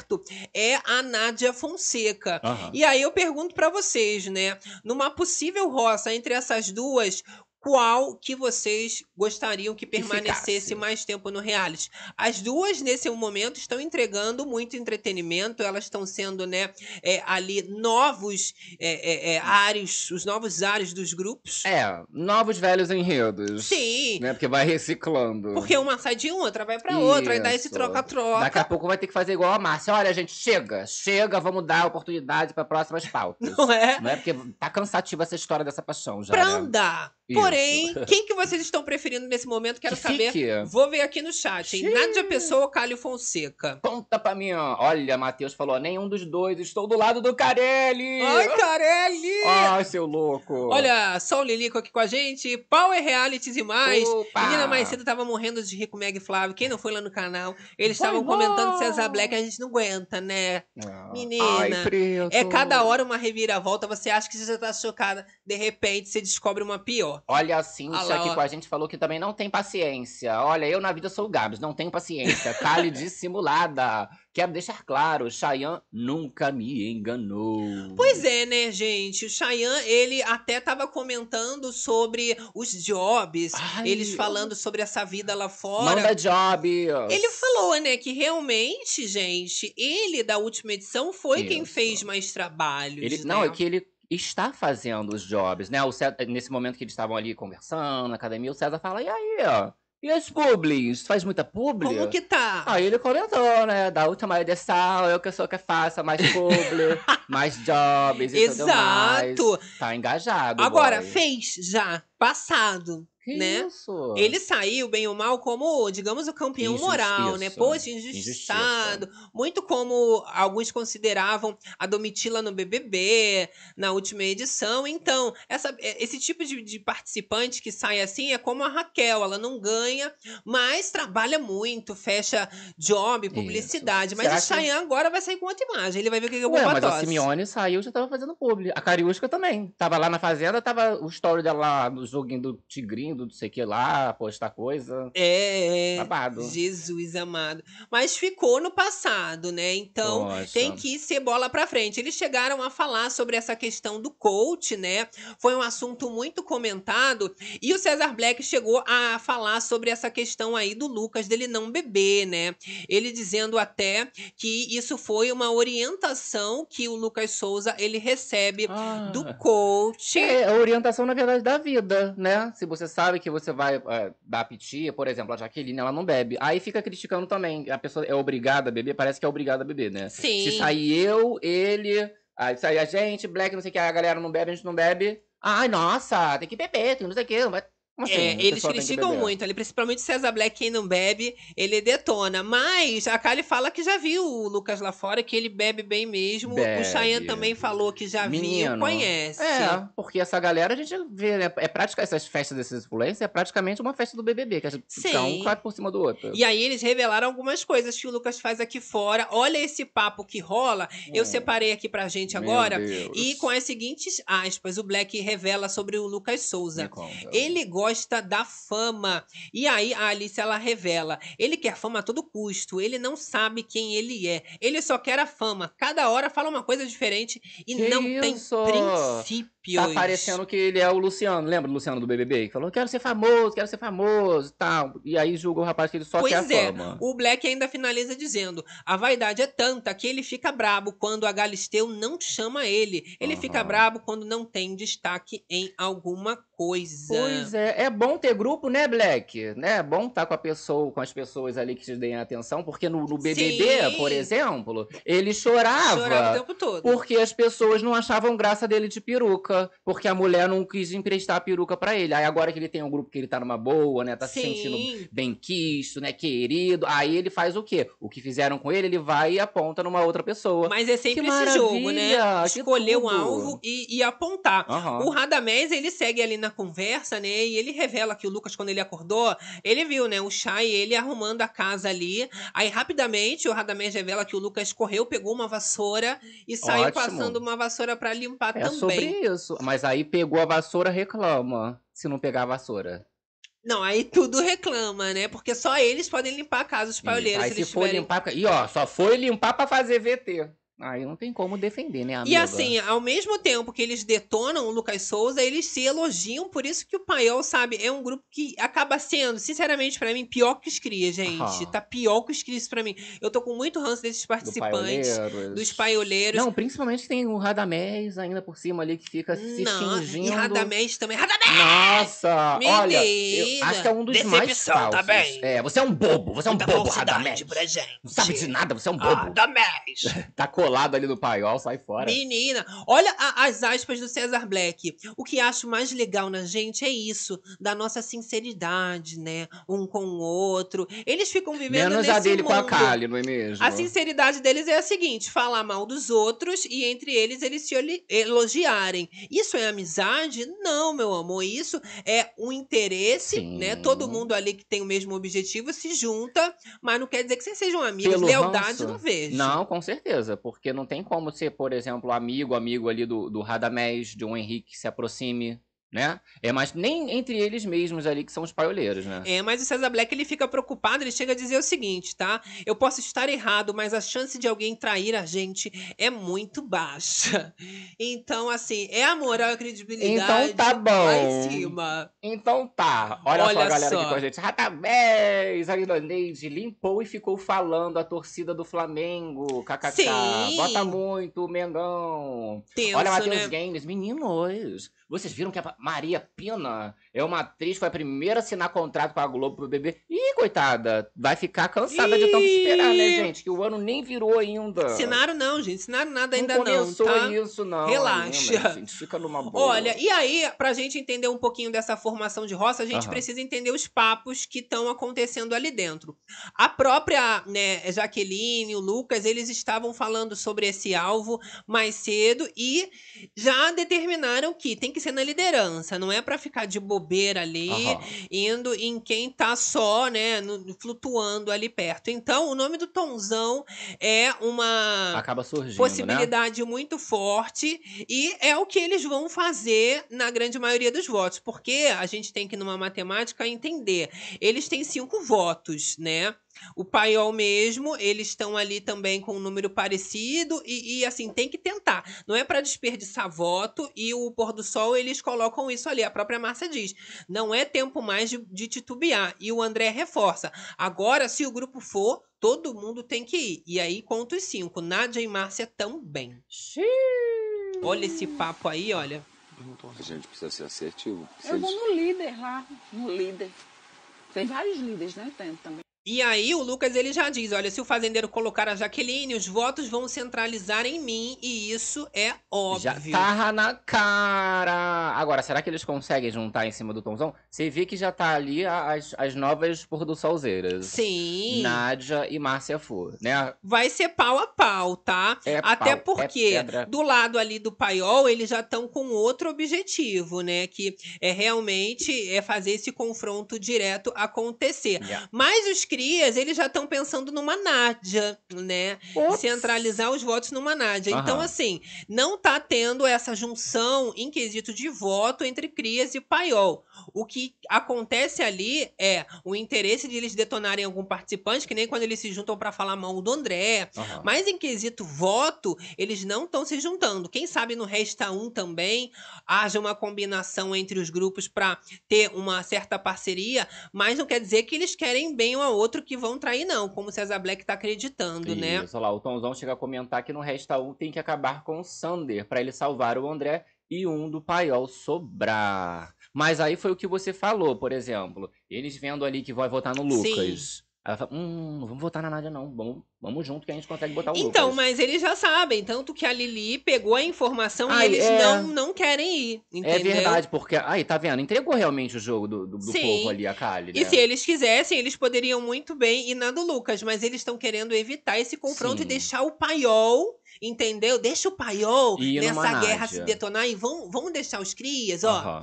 é a Nádia Fonseca. E aí eu pergunto pra vocês, né? Numa possível roça entre essas duas, qual que vocês gostariam que permanecesse ficasse. mais tempo no reality? As duas, nesse momento, estão entregando muito entretenimento, elas estão sendo, né, é, ali novos é, é, é, ares, os novos ares dos grupos. É, novos velhos enredos. Sim, Né? Porque vai reciclando. porque uma sai de um, outra vai pra outra, aí dá esse Isso. troca-troca. Daqui a pouco vai ter que fazer igual a Márcia. Olha, gente, chega, chega, vamos dar oportunidade para próximas pautas. Não é? Não é porque tá cansativa essa história dessa paixão já. Pra né? andar. Isso. Porém, quem que vocês estão preferindo nesse momento? Quero Que saber. fique. Vou ver aqui no chat, hein? Nádia Pessoa ou Cálio Fonseca? Conta pra mim, ó. Olha, Matheus falou: nenhum dos dois, estou do lado do Carelli. Ai, Carelli! Ai, seu louco. Olha, só o Lilico aqui com a gente. Power Realities e mais. Opa! Menina mais cedo tava morrendo de Rico Meg e Flávio. Quem não foi lá no canal? Eles estavam comentando César Black. A gente não aguenta, né? Ah, Menina, Ai, preto. É cada hora uma reviravolta. Você acha que você já tá chocada. De repente, você descobre uma pior. Olha, a Cintia lá, aqui ó. com a gente falou que também não tem paciência. Olha, eu na vida sou o Gabs, não tenho paciência. Cale dissimulada. Quero deixar claro, Chayanne nunca me enganou. Pois é, né, gente? O Chayanne, ele até tava comentando sobre os jobs. Ai, eles falando sobre essa vida lá fora. Manda job. Ele falou, né, que realmente, gente, ele da última edição foi quem Isso. fez mais trabalhos. Ele, né? não, é que ele está fazendo os jobs, né? O César, nesse momento que eles estavam ali conversando na academia, o César fala, e aí, ó? E as publis? Faz muita publi? Como que tá? Aí ele comentou, né? Da última edição, eu que sou que faça mais publi, mais jobs e tudo mais. Exato. Tá engajado. Agora, boy. fez já, passado. Que né? isso? Ele saiu, bem ou mal, como, digamos, o campeão Injusti- moral, né? isso. Poxa, injustiçado. Muito como alguns consideravam a Domitila no BBB, na última edição. Então, essa, esse tipo de, de participante que sai assim é como a Raquel. Ela não ganha, mas trabalha muito, fecha job, publicidade. Mas Será o que- agora vai sair com outra imagem. Ele vai ver o que é Ué, pra mas a. Simeone saiu já tava fazendo publi. A Cariúsca também. Tava lá na fazenda, tava o story dela lá no joguinho do Tigrinho, do não sei o que lá, postar coisa. É, Babado. Jesus amado. Mas ficou no passado, né? Então, Poxa. tem que ser bola pra frente. Eles chegaram a falar sobre essa questão do coach, né? Foi um assunto muito comentado. E o Cesar Black chegou a falar sobre essa questão aí do Lucas dele não beber, né? Ele dizendo até que isso foi uma orientação que o Lucas Souza ele recebe Ah. do coach. É a orientação, na verdade, da vida, né? Se você sabe que você vai é, dar piti, por exemplo, a Jaqueline, ela não bebe. Aí fica criticando também. A pessoa é obrigada a beber, parece que é obrigada a beber, né? Sim. Se sair eu, ele, aí sair a gente, Black, não sei o que, a galera não bebe, a gente não bebe. Ai, nossa, tem que beber, tem não sei o que. Mas, como assim, É, eles criticam muito ali, principalmente César Black, quem não bebe, ele detona. Mas a Kali fala que já viu o Lucas lá fora, que ele bebe bem mesmo. Bebe. O Chayanne também falou que já viu, Menino, conhece. É, porque essa galera a gente vê, né? É prática, essas festas desses influencers é praticamente uma festa do BBB, que a gente Sim. fica um claro por cima do outro. E aí eles revelaram algumas coisas que o Lucas faz aqui fora. Olha esse papo que rola. Eu Hum. separei aqui pra gente Meu agora. Deus. E com as seguintes aspas, o Black revela sobre o Lucas Souza. Ele gosta da fama. E aí a Alice ela revela: ele quer fama a todo custo. Ele não sabe quem ele é. Ele só quer a fama. Cada hora fala uma coisa diferente e Que não isso? tem princípios. Tá parecendo que ele é o Luciano. Lembra do Luciano do BBB? Que falou, quero ser famoso, quero ser famoso e tal. E aí julga o rapaz que ele só Pois quer a é, fama. o Black ainda finaliza dizendo: a vaidade é tanta que ele fica brabo quando a Galisteu não chama ele. Ele fica Aham. brabo quando não tem destaque em alguma coisa. Pois é, é bom ter grupo, né, Black? Né? É bom estar com a pessoa, com as pessoas ali que te deem atenção, porque no, no BBB, Sim. por exemplo, ele chorava. Chorava o tempo todo. Porque as pessoas não achavam graça dele de peruca. Porque a mulher não quis emprestar a peruca pra ele. Aí agora que ele tem um grupo que ele tá numa boa, né? Tá se sentindo Sim. bem quisto, né? Querido. Aí ele faz o quê? O que fizeram com ele, ele vai e aponta numa outra pessoa. Mas é sempre Que esse jogo, né? Escolher um alvo e, e apontar. Aham. O Radamés, ele segue ali na conversa, né? E ele revela que o Lucas, quando ele acordou, ele viu, né? O e ele arrumando a casa ali. Aí, rapidamente, o Radamés revela que o Lucas correu, pegou uma vassoura e saiu Ótimo. passando uma vassoura pra limpar É também. sobre isso. Mas aí pegou a vassoura, reclama. Se não pegar a vassoura. Não, aí tudo reclama, né? Porque só eles podem limpar a casa, os paioleiros, Aí se se for tiverem... limpar. E ó, só foi limpar pra fazer VT. Aí não tem como defender, né, amiga? E assim, ao mesmo tempo que eles detonam o Lucas Souza, eles se elogiam, por isso que o Paiol, sabe, é um grupo que acaba sendo, sinceramente, pra mim, pior que os cria, gente. Aham. Tá pior que os cria isso pra mim. Eu tô com muito ranço desses Do participantes, paioleiros. dos paioleiros. Não, principalmente tem o Radamés ainda por cima ali que fica se Não, fingindo. e Radamés também. Radamés! Nossa! Olha, eu acho que é um dos mais decepção falsos. também. É, você é um bobo, você é um Muita bobo, Radamés. pra gente. Não sabe de nada, você é um bobo. Radamés! Tá colado colado ali no paiol, sai fora. Menina, olha a- as aspas do César Black. O que acho mais legal na gente é isso, da nossa sinceridade, né? Um com o outro. Eles ficam vivendo Menos a dele com a mundo. Kali, não é mesmo? A sinceridade deles é a seguinte: falar mal dos outros e entre eles eles se elogiarem. Isso é amizade? Não, meu amor. Isso é um interesse, Sim. né? Todo mundo ali que tem o mesmo objetivo se junta, mas não quer dizer que vocês sejam amigos. Pelo Lealdade ranço? não vejo. Não, com certeza. Porque não tem como ser, por exemplo, amigo, amigo ali do, do Radamés, de um Henrique que se aproxime, né? É, mas nem entre eles mesmos ali que são os paioleiros, né? É, mas o César Black ele fica preocupado, ele chega a dizer o seguinte, tá? Eu posso estar errado, mas a chance de alguém trair a gente é muito baixa. Então, assim, é a moral e a credibilidade Então tá bom. lá em cima. Então tá. Olha, só Olha a galera só. aqui com a gente. Radamés, a irlandês, limpou e ficou falando a torcida do Flamengo. KKK. Sim. Bota muito, Mengão. Tenso, Olha, Matheus né? Games, meninos. Vocês viram que a Maria Pina é uma atriz, foi a primeira a assinar contrato com a Globo pro bebê. Ih, coitada, vai ficar cansada de tanto esperar, né, Ih. gente? Que o ano nem virou ainda. Ensinaram não, gente. Ensinaram nada não ainda não, começou tá? isso, não. Relaxa. ainda, gente. Fica numa boa. Olha, e aí, pra gente entender um pouquinho dessa formação de roça, a gente Aham. precisa entender os papos que estão acontecendo ali dentro. A própria né, Jaqueline, o Lucas, eles estavam falando sobre esse alvo mais cedo e já determinaram que tem que ser na liderança, não é pra ficar de bobeira ali, Aham. indo em quem tá só, né, no- flutuando ali perto. Então, o nome do Tonzão é uma né? possibilidade muito forte e é o que eles vão fazer na grande maioria dos votos, porque a gente tem que numa matemática entender, eles têm cinco votos, né? O paiol mesmo, eles estão ali também com um número parecido e, e, assim, tem que tentar. Não é para desperdiçar voto e o pôr do sol eles colocam isso ali. A própria Márcia diz, não é tempo mais de, de titubear. E o André reforça, agora se o grupo for, todo mundo tem que ir. E aí conta os cinco, Nádia e Márcia também. Olha esse papo aí, olha. A gente precisa ser assertivo. Se Eu vou no líder lá, no líder. Tem vários líderes, né? Tem também. E aí o Lucas ele já diz, olha, se o fazendeiro colocar a Jaqueline, os votos vão centralizar em mim e isso é óbvio. Já tava na cara. Agora, será que eles conseguem juntar em cima do Tomzão? Você vê que já tá ali as, as novas pôr do solzeiras. Sim. Nádia e Márcia Fu, né? Vai ser pau a pau, tá? É Até pau, porque é do lado ali do paiol, eles já estão com outro objetivo, né? Que é realmente é fazer esse confronto direto acontecer. Yeah. Mas os crias, eles já estão pensando numa Nádia, né? Ops. Centralizar os votos numa Nádia. Então, Aham. assim, não tá tendo essa junção em quesito de voto entre crias e paiol. O que acontece ali é o interesse de eles detonarem algum participante, que nem quando eles se juntam para falar mal do André, Aham. mas em quesito voto, eles não estão se juntando. Quem sabe no Resta um também haja uma combinação entre os grupos para ter uma certa parceria, mas não quer dizer que eles querem bem um ao outro que vão trair, não, como o César Black tá acreditando, né? Isso, lá, o Tomzão chega a comentar que no Resta um tem que acabar com o Sander pra ele salvar o André e um do Paiol sobrar. Mas aí foi o que você falou, por exemplo. Eles vendo ali que vai votar no Lucas. Ela fala, hum, não vamos votar na Nádia não. Vamos, vamos junto que a gente consegue botar o Então, Lucas. mas eles já sabem, tanto que a Lili pegou a informação Ai, e eles é. não, não querem ir, entendeu? É verdade, porque. Aí, tá vendo? Entregou realmente o jogo do, do, do povo ali, a Kali, né? E se eles quisessem, eles poderiam muito bem ir na do Lucas, mas eles estão querendo evitar esse confronto Sim. e deixar o paiol, entendeu? Deixa o paiol nessa guerra Nádia. se detonar e vão, vão deixar os crias, ó, Aham.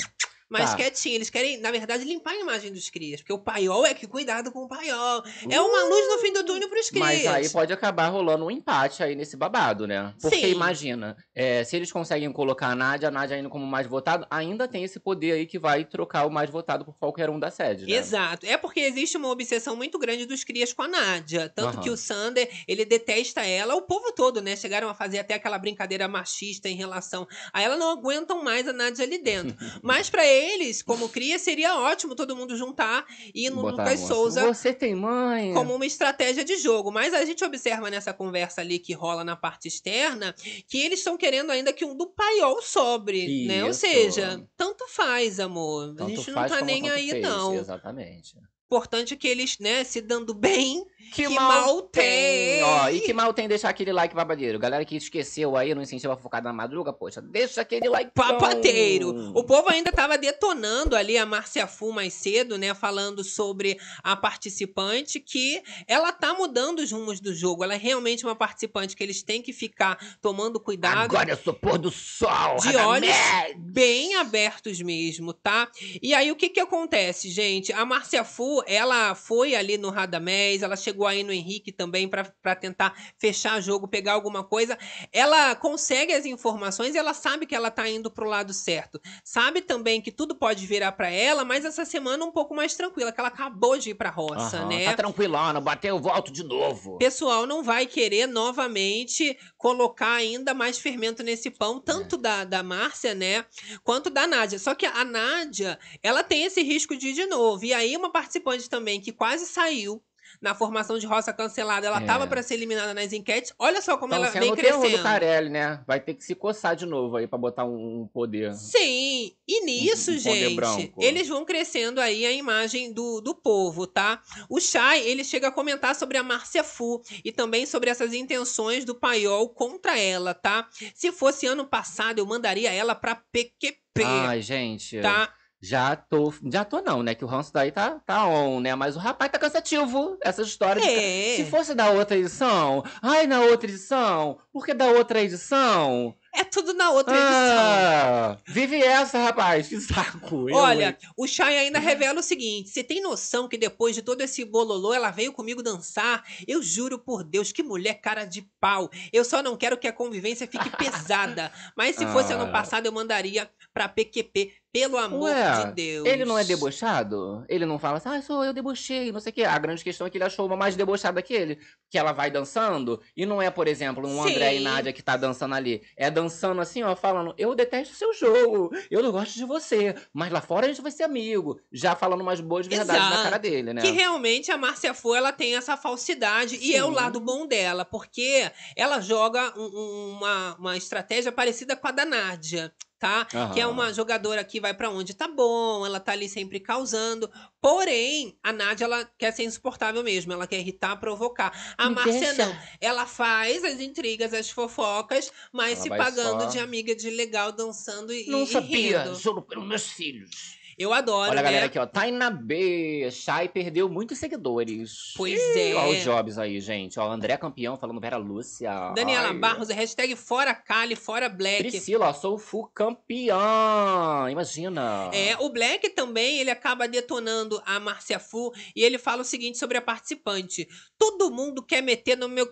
Mais Tá. quietinho. Eles querem, na verdade, limpar a imagem dos crias, porque o paiol é que cuidado com o paiol. É uma luz no fim do túnel pros crias. Mas aí pode acabar rolando um empate aí nesse babado, né? Porque Sim. imagina, é, se eles conseguem colocar a Nádia, a Nádia indo como mais votado, ainda tem esse poder aí que vai trocar o mais votado por qualquer um da sede, né? Exato. É porque existe uma obsessão muito grande dos crias com a Nádia. Tanto Aham. que o Sander, ele detesta ela, o povo todo, né? Chegaram a fazer até aquela brincadeira machista em relação a ela, não aguentam mais a Nádia ali dentro. Mas pra eles, como cria, seria ótimo todo mundo juntar e ir no Botar a Lucas Souza Você tem mãe? como uma estratégia de jogo. Mas a gente observa nessa conversa ali que rola na parte externa que eles estão querendo ainda que um do paiol sobre, né? Ou Isso. seja, tanto faz, amor. a Tanto gente não tá nem aí, fez, não. Exatamente. Importante é que eles, né, se dando bem, Que, Que mal, mal tem. tem. Ó, e que mal tem deixar aquele like babadeiro. Galera que esqueceu aí, não incentiva a focada na madruga, poxa, deixa aquele like. papateiro. O povo ainda tava detonando ali a Márcia Fu mais cedo, né? Falando sobre a participante, que ela tá mudando os rumos do jogo. Ela é realmente uma participante que eles têm que ficar tomando cuidado. Agora eu sou pôr do sol, de olhos bem abertos mesmo, tá? E aí o que que acontece, gente? A Márcia Fu, ela foi ali no Radamés, ela chegou aí no Henrique também pra pra tentar fechar jogo, pegar alguma coisa. Ela consegue as informações e ela sabe que ela tá indo pro lado certo. Sabe também que tudo pode virar pra ela, mas essa semana um pouco mais tranquila, que ela acabou de ir pra roça, Aham, né? Tá tranquilona, bateu, eu volto de novo. O pessoal não vai querer novamente colocar ainda mais fermento nesse pão, tanto da, da Márcia, né, quanto da Nádia. Só que a Nádia, ela tem esse risco de ir de novo. E aí, uma participante também que quase saiu na formação de roça cancelada, ela É. tava pra ser eliminada nas enquetes. Olha só como Tão ela vem crescendo. do Carelli, né? Vai ter que se coçar de novo aí pra botar um, um poder. Sim, e nisso, Um poder gente, eles vão crescendo aí a imagem do, do povo, tá? O Chay, ele chega a comentar sobre a Márcia Fu e também sobre essas intenções do Paiol contra ela, tá? Se fosse ano passado, eu mandaria ela pra PQP, Ai, gente. tá? Já tô. Já tô não, né? Que o ranço daí tá, tá on, né? Mas o rapaz tá cansativo. Essa história de É, Se fosse da outra edição, ai, na outra edição, por que da outra edição? É tudo na outra edição. Ah, vive essa, rapaz, que saco. Eu, Olha, hein? o Chay ainda revela o seguinte: você tem noção que depois de todo esse bololô, ela veio comigo dançar? Eu juro por Deus, que mulher cara de pau. Eu só não quero que a convivência fique pesada. Mas se fosse Ah. ano passado, eu mandaria pra PQP, pelo amor Ué, de Deus. Ele não é debochado? Ele não fala assim, ah, sou eu debochei, não sei o quê. A grande questão é que ele achou uma mais debochada que ele. Que ela vai dançando, e não é, por exemplo, um André e Sim. Nádia que tá dançando ali. É dançando assim, ó, falando, eu detesto o seu jogo, eu não gosto de você, mas lá fora a gente vai ser amigo. Já falando umas boas verdades na Exato. cara dele, né? Que realmente a Márcia Fu, ela tem essa falsidade. E é o Sim. lado bom dela, porque ela joga um- um- uma, uma estratégia parecida com a da Nádia. Tá? Que é Aham. uma jogadora que vai pra onde tá bom, ela tá ali sempre causando. Porém, a Nádia, ela quer ser insuportável mesmo, ela quer irritar, provocar. A Me Márcia deixa. não. Ela faz as intrigas, as fofocas, mas Ela se pagando só- de amiga de legal, dançando e, Não e sabia, rindo. juro pelos meus filhos. Eu adoro, Olha a né? galera aqui, ó. Taina B. Chay perdeu muitos seguidores. Pois Ih, é. Olha os jobs aí, gente. Ó, André campeão falando Vera Lúcia. Daniela Ai. Barros, hashtag fora Kali, fora Black. Priscila, ó, sou full campeã. Imagina. É, o Black também, ele acaba detonando a Márcia Fu e ele fala o seguinte sobre a participante. Todo mundo quer meter no meu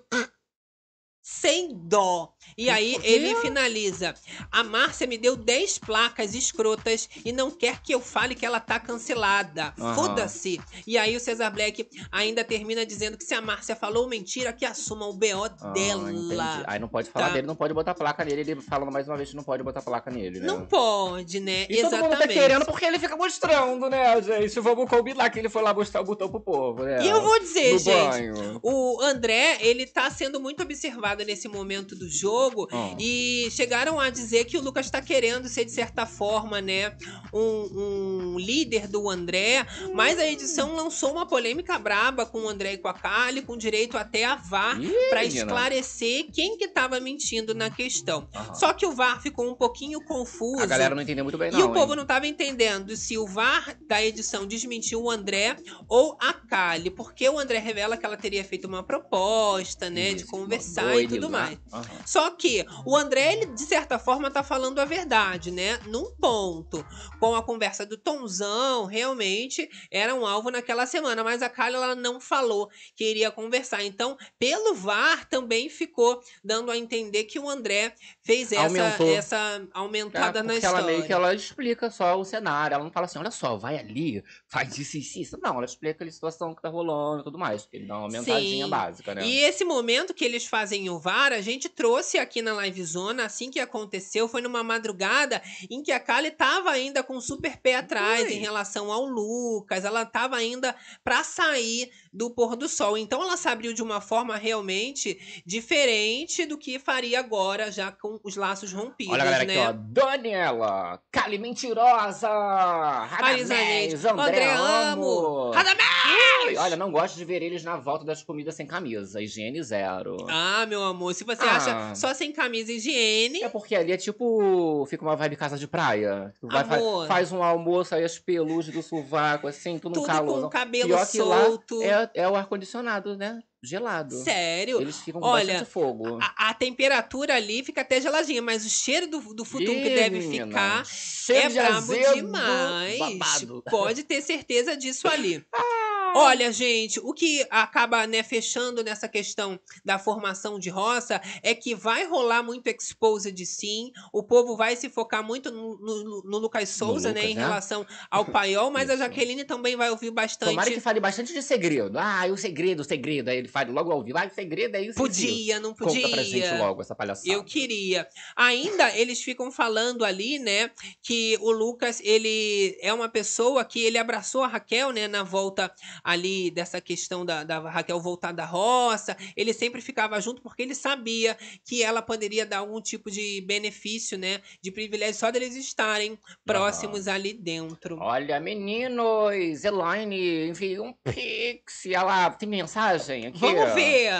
sem dó. E aí ele finaliza. A Márcia me deu 10 placas escrotas e não quer que eu fale que ela tá cancelada. Aham. Foda-se. E aí o Cesar Black ainda termina dizendo que se a Márcia falou mentira, que assuma o BO Ah, dela. entendi. Aí não pode falar Tá. dele, não pode botar placa nele. Ele falando mais uma vez que não pode botar placa nele, né? Não pode, né? E todo mundo tá querendo porque ele fica mostrando, né, gente? Vamos combinar que ele foi lá mostrar o botão pro povo, né? E eu vou dizer, no gente, banho. O André, ele tá sendo muito observado nesse momento do jogo. Ah. E chegaram a dizer que o Lucas tá querendo ser, de certa forma, né, um, um líder do André. Mas a edição lançou uma polêmica braba com o André e com a Kali, com direito até a VAR, menina. esclarecer quem que tava mentindo na questão. Aham. Só que o VAR ficou um pouquinho confuso. A galera não entendeu muito bem, não. E o povo hein? não tava entendendo se o VAR da edição desmentiu o André ou a Kali, porque o André revela que ela teria feito uma proposta, né, de Isso, conversar mandou e tudo lá. mais. Aham. Só que o André, ele, de certa forma, tá falando a verdade, né? Num ponto. Com a conversa do Tonzão, realmente era um alvo naquela semana, mas a Kali ela não falou que iria conversar. Então, pelo VAR, também ficou dando a entender que o André fez essa, Aumentou. essa aumentada É, na história. ela meio que ela explica só o cenário. Ela não fala assim, olha só, vai ali, faz isso, isso, isso. Não, ela explica a situação que tá rolando e tudo mais. Ele dá uma aumentadinha Sim. básica, né? E esse momento que eles fazem o VAR, a gente trouxe aqui na Livezona, assim que aconteceu, foi numa madrugada em que a Kali tava ainda com super pé atrás em relação ao Lucas, ela tava ainda pra sair do pôr do sol. Então ela se abriu de uma forma realmente diferente do que faria agora, já com os laços rompidos, Olha a galera né? aqui, ó. Daniela, Cali Mentirosa, Radamés, André, André Amo. Radamés! Olha, não gosto de ver eles na volta das comidas sem camisa. Higiene zero. Ah, meu amor, se você Ah. acha só sem camisa higiene, É porque ali é tipo. Fica uma vibe casa de praia. Tu vai, Amor. faz um almoço aí, as pelugens do sovaco, assim, tudo, tudo no calor. com o cabelo Pior que lá solto. É, é o ar-condicionado, né? Gelado. Sério? Eles ficam com Olha, bastante fogo. A, a temperatura ali fica até geladinha, mas o cheiro do, do futum que deve ficar cheiro é de brabo azedo, demais. babado. Pode ter certeza disso ali. Olha, gente, o que acaba né, fechando nessa questão da formação de roça é que vai rolar muito exposed sim. O povo vai se focar muito no, no- no Lucas Souza, né, Lucas, em né? relação ao paiol, mas a. Jaqueline também vai ouvir bastante. Tomara que fale bastante de segredo. Ah, o segredo, o segredo. Aí ele fala logo ao vivo. Ah, o segredo é isso. Podia, não podia. Conta pra gente logo essa palhaçada. Eu queria. Ainda eles ficam falando ali, né, que o Lucas, ele é uma pessoa que ele abraçou a Raquel, né, na volta ali dessa questão da, da Raquel voltar da roça. Ele sempre ficava junto porque ele sabia que ela poderia dar algum tipo de benefício, né, de privilégio só deles estarem próximos ali dentro. Olha, meninos, Elaine enviou um pix. Lá, tem mensagem aqui. Vamos ver!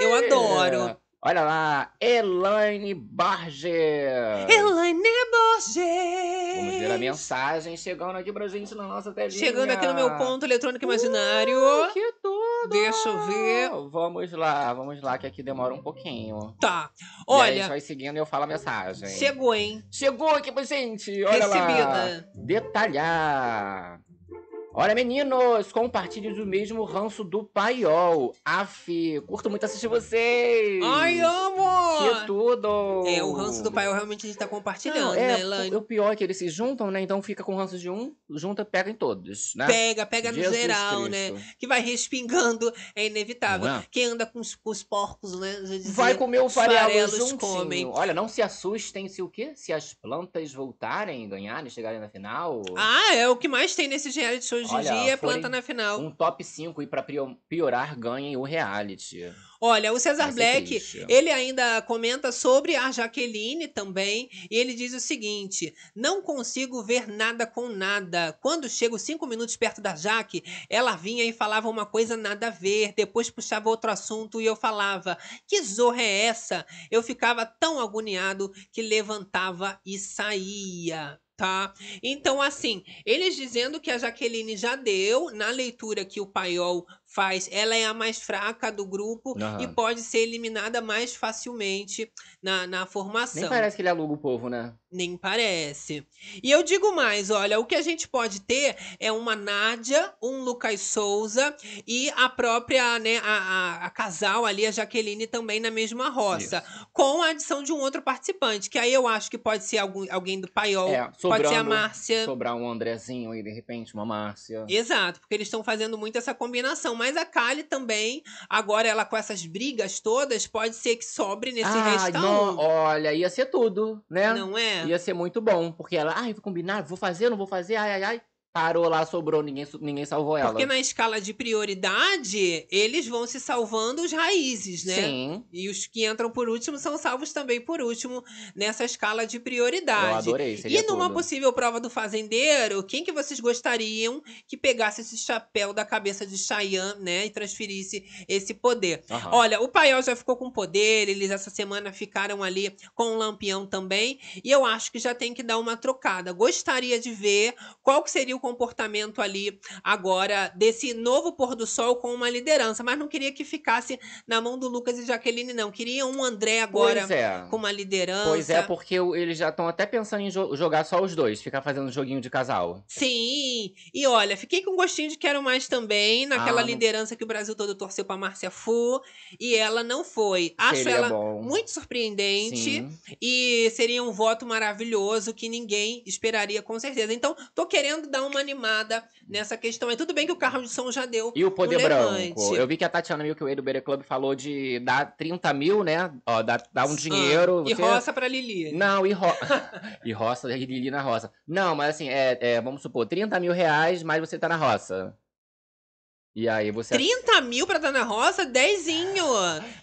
Eu adoro. Olha lá, Elaine Barger. Elaine Vamos ver a mensagem chegando aqui pra gente na nossa telinha. Chegando aqui no meu ponto eletrônico imaginário. Uh, que tudo! Deixa eu ver. Vamos lá, vamos lá, que aqui demora um pouquinho. Tá. e aí a Olha, gente vai seguindo e eu falo a mensagem. chegou, hein? Chegou aqui pra gente, olha lá. Recebida. Detalhar. Olha, meninos, compartilhem o mesmo ranço do paiol. Af, curto muito assistir vocês. Ai, amo! Que tudo! É, o ranço do pai realmente a gente tá compartilhando, Não, né, é, Elaine? o pior é que eles se juntam, né? Então fica com ranço de um, junta, pega em todos, né? Pega, pega no Jesus geral, né? Cristo. Que vai respingando, é inevitável. É? Quem anda com os, com os porcos, né? Dizia, Vai comer o farelo juntinho. comem. Olha, não se assustem se o quê? Se as plantas voltarem, ganharem, chegarem na final. Ah, é o que mais tem nesse reality show em Olha, dia, planta na final. Um top 5 e prio- piorar, ganhem o reality. Olha, o Cesar Vai Black, ele ainda comenta sobre a Jaqueline também, e ele diz o seguinte: não consigo ver nada com nada. Quando chego cinco minutos perto da Jaque, ela vinha e falava uma coisa nada a ver, depois puxava outro assunto e eu falava: que zorra é essa? Eu ficava tão agoniado que levantava e saía. Tá? Então, assim, eles dizendo que a Jaqueline já deu, na leitura que o Paiol faz, ela é a mais fraca do grupo Aham. e pode ser eliminada mais facilmente na, na formação. Nem parece que ele aluga o povo, né? Nem parece. E eu digo mais, olha, o que a gente pode ter é uma Nádia, um Lucas Souza e a própria, né, a, a, a casal ali, a Jaqueline também na mesma roça. Com a adição de um outro participante, que aí eu acho que pode ser algum, alguém do Paiol, É, pode ser a sobrando- Márcia. Sobrar um Andrezinho aí, de repente, uma Márcia. Exato, porque eles estão fazendo muito essa combinação. Mas a Kali também, agora ela com essas brigas todas, pode ser que sobre nesse ah, resta não, olha, ia ser tudo, né? Não é? Ia ser muito bom, porque ela, ai, vou combinar, vou fazer, não vou fazer, ai, ai, ai. Parou lá, sobrou, ninguém, ninguém salvou ela. Porque na escala de prioridade, eles vão se salvando os raízes, né? Sim, E os que entram por último são salvos também por último nessa escala de eu prioridade. adorei, seria E numa tudo. possível prova do fazendeiro, quem que vocês gostariam que pegasse esse chapéu da cabeça de Cheyenne, né, e transferisse esse poder? Aham. Olha, o Paiol já ficou com poder, eles essa semana ficaram ali com o Lampião também, e eu acho que já tem que dar uma trocada. Gostaria de ver qual que seria o comportamento ali agora desse novo pôr do sol com uma liderança, mas não queria que ficasse na mão do Lucas e Jaqueline, não. Queria um André agora é. com uma liderança. Pois é, porque eles já estão até pensando em jo- jogar só os dois, ficar fazendo joguinho de casal. Sim, e olha, fiquei com gostinho de quero mais também, naquela Ah, liderança que o Brasil todo torceu pra Márcia Fu, e ela não foi. Acho ela bom. muito surpreendente Sim. e seria um voto maravilhoso que ninguém esperaria com certeza. Então, tô querendo dar uma animada nessa questão. É tudo bem que o carro de som já deu. E o Poder um. Branco? Eu vi que a Tatiana Milkway do Bere Club falou de dar 30 mil, né? Ó, dar, dar um dinheiro. Ah, E você- roça pra Lili. Não, e, ro... e roça, e Lili na roça. Não, mas assim, é, é, vamos supor, 30 mil reais, mas você tá na roça. E aí você. 30 mil pra Dana Roça, dezinho.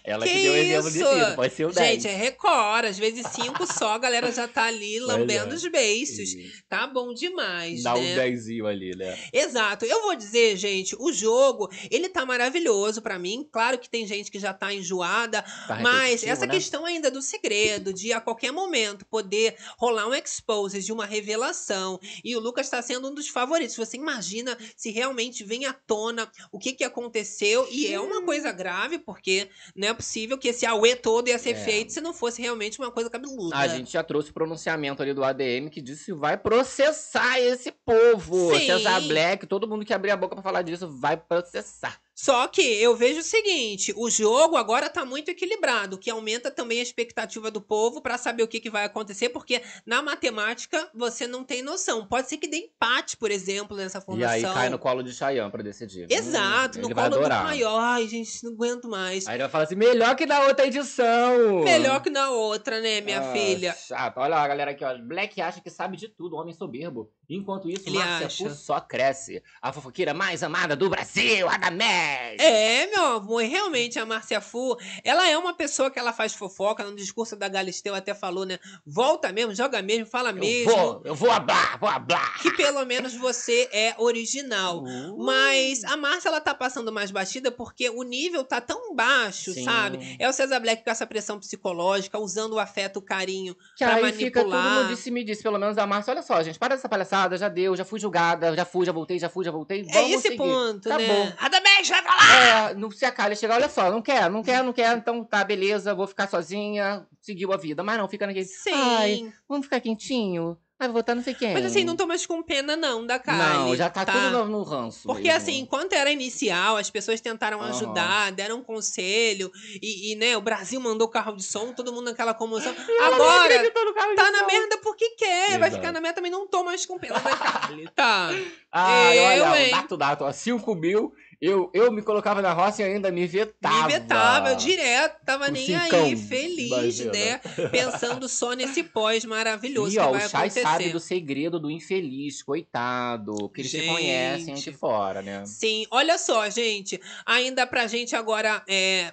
Ela que que, deu o exemplo de isso? vida, pode ser o 10. Gente, é Record. Às vezes cinco só, a galera já tá ali lambendo é. os beiços. Tá bom demais, Dá né? um dezinho ali, né? Exato. Eu vou dizer, gente, o jogo, ele tá maravilhoso pra mim. Claro que tem gente que já tá enjoada, Tá mas essa né? questão ainda do segredo, de a qualquer momento poder rolar um expose de uma revelação. E o Lucas tá sendo um dos favoritos. Você imagina se realmente vem à tona o que que aconteceu. E é uma coisa grave, porque não é possível que esse auê todo ia ser É. feito se não fosse realmente uma coisa cabeluda. A gente já trouxe o pronunciamento ali do ADM que disse que vai processar esse povo. Sim. Cesar Black, todo mundo que abrir a boca pra falar disso vai processar. Só que eu vejo o seguinte, o jogo agora tá muito equilibrado, o que aumenta também a expectativa do povo pra saber o que, que vai acontecer, porque na matemática você não tem noção. Pode ser que dê empate, por exemplo, nessa E formação. aí cai no colo de Chayanne pra decidir. Exato, Hum, no colo do maior. Ai, gente, não aguento mais. Aí ele vai falar assim, melhor que na outra edição. Melhor que na outra, né, minha Ah, filha? Chato. Olha lá, a galera aqui, ó. Black acha que sabe de tudo, homem soberbo. Enquanto isso, Ele Márcia acha. Só cresce. A fofoqueira mais amada do Brasil, Adamés. É, meu amor, e realmente a Márcia Fu, ela é uma pessoa que ela faz fofoca, no discurso da Galisteu até falou, né? Volta mesmo, joga mesmo, fala Eu mesmo. vou, eu vou hablar, vou hablar. Que pelo menos você é original. Uh. Mas a Márcia, ela tá passando mais batida porque o nível tá tão baixo, Sim. sabe? É o César Black com essa pressão psicológica, usando o afeto, o carinho. Que pra aí fica tudo manipular. no disse-me disse, pelo menos a Márcia. Olha só, gente, para dessa palhaçada, já deu, já fui julgada, já fui, já voltei, já fui, já voltei. é Vamos esse seguir. ponto, Acabou. né? Radamés, vai pra lá! É, não se acalha, chega, olha só, não quer, não quer, não quer, então tá, beleza, vou ficar sozinha, seguiu a vida. Mas não, fica naquele. Sim. Ai, vamos ficar quentinho? Ai, vou votar não sei quem. Mas assim, não tô mais com pena, não, da Kylie. Não, já tá, tudo no, no ranço. Porque mesmo. assim, enquanto era inicial, as pessoas tentaram Aham. ajudar, deram conselho, e, e, né, o Brasil mandou carro de som, todo mundo naquela comoção. Agora, tá na merda porque quer, vai Exato. ficar na merda também, não tô mais com pena da Kylie, tá? Ai, Eu, olha, hein? o Dato Dato, ó, 5 mil, eu, eu me colocava na roça e ainda me vetava. Me vetava, eu direto, tava Com nem cincão, aí, feliz, imagina. né? Pensando só nesse pós maravilhoso E que ó, o vai Chay acontecer. sabe do segredo do infeliz, coitado, que eles se Gente. conhecem aqui fora, né? Sim, olha só, gente. Ainda pra gente agora é,